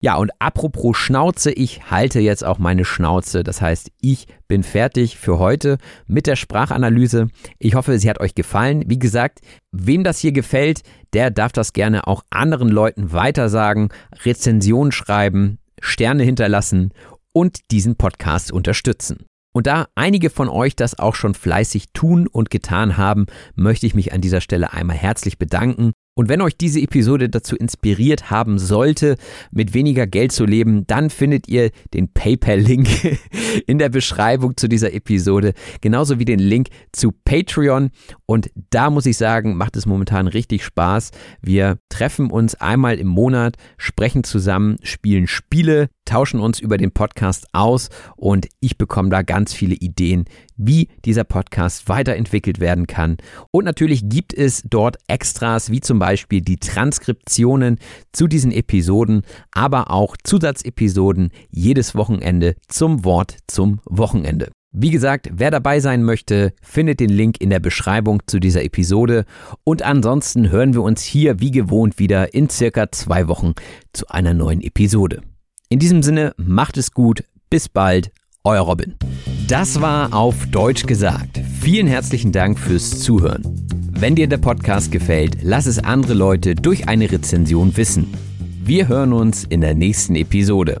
Ja, und apropos Schnauze, ich halte jetzt auch meine Schnauze. Das heißt, ich bin fertig für heute mit der Sprachanalyse. Ich hoffe, sie hat euch gefallen. Wie gesagt, wem das hier gefällt, der darf das gerne auch anderen Leuten weitersagen, Rezensionen schreiben, Sterne hinterlassen und diesen Podcast unterstützen. Und da einige von euch das auch schon fleißig tun und getan haben, möchte ich mich an dieser Stelle einmal herzlich bedanken. Und wenn euch diese Episode dazu inspiriert haben sollte, mit weniger Geld zu leben, dann findet ihr den PayPal-Link in der Beschreibung zu dieser Episode, genauso wie den Link zu Patreon. Und da muss ich sagen, macht es momentan richtig Spaß. Wir treffen uns einmal im Monat, sprechen zusammen, spielen Spiele, tauschen uns über den Podcast aus und ich bekomme da ganz viele Ideen, wie dieser Podcast weiterentwickelt werden kann. Und natürlich gibt es dort Extras, wie zum Beispiel die Transkriptionen zu diesen Episoden, aber auch Zusatzepisoden jedes Wochenende zum Wort zum Wochenende. Wie gesagt, wer dabei sein möchte, findet den Link in der Beschreibung zu dieser Episode. Und ansonsten hören wir uns hier wie gewohnt wieder in circa zwei Wochen zu einer neuen Episode. In diesem Sinne, macht es gut, bis bald, euer Robin. Das war auf Deutsch gesagt. Vielen herzlichen Dank fürs Zuhören. Wenn dir der Podcast gefällt, lass es andere Leute durch eine Rezension wissen. Wir hören uns in der nächsten Episode.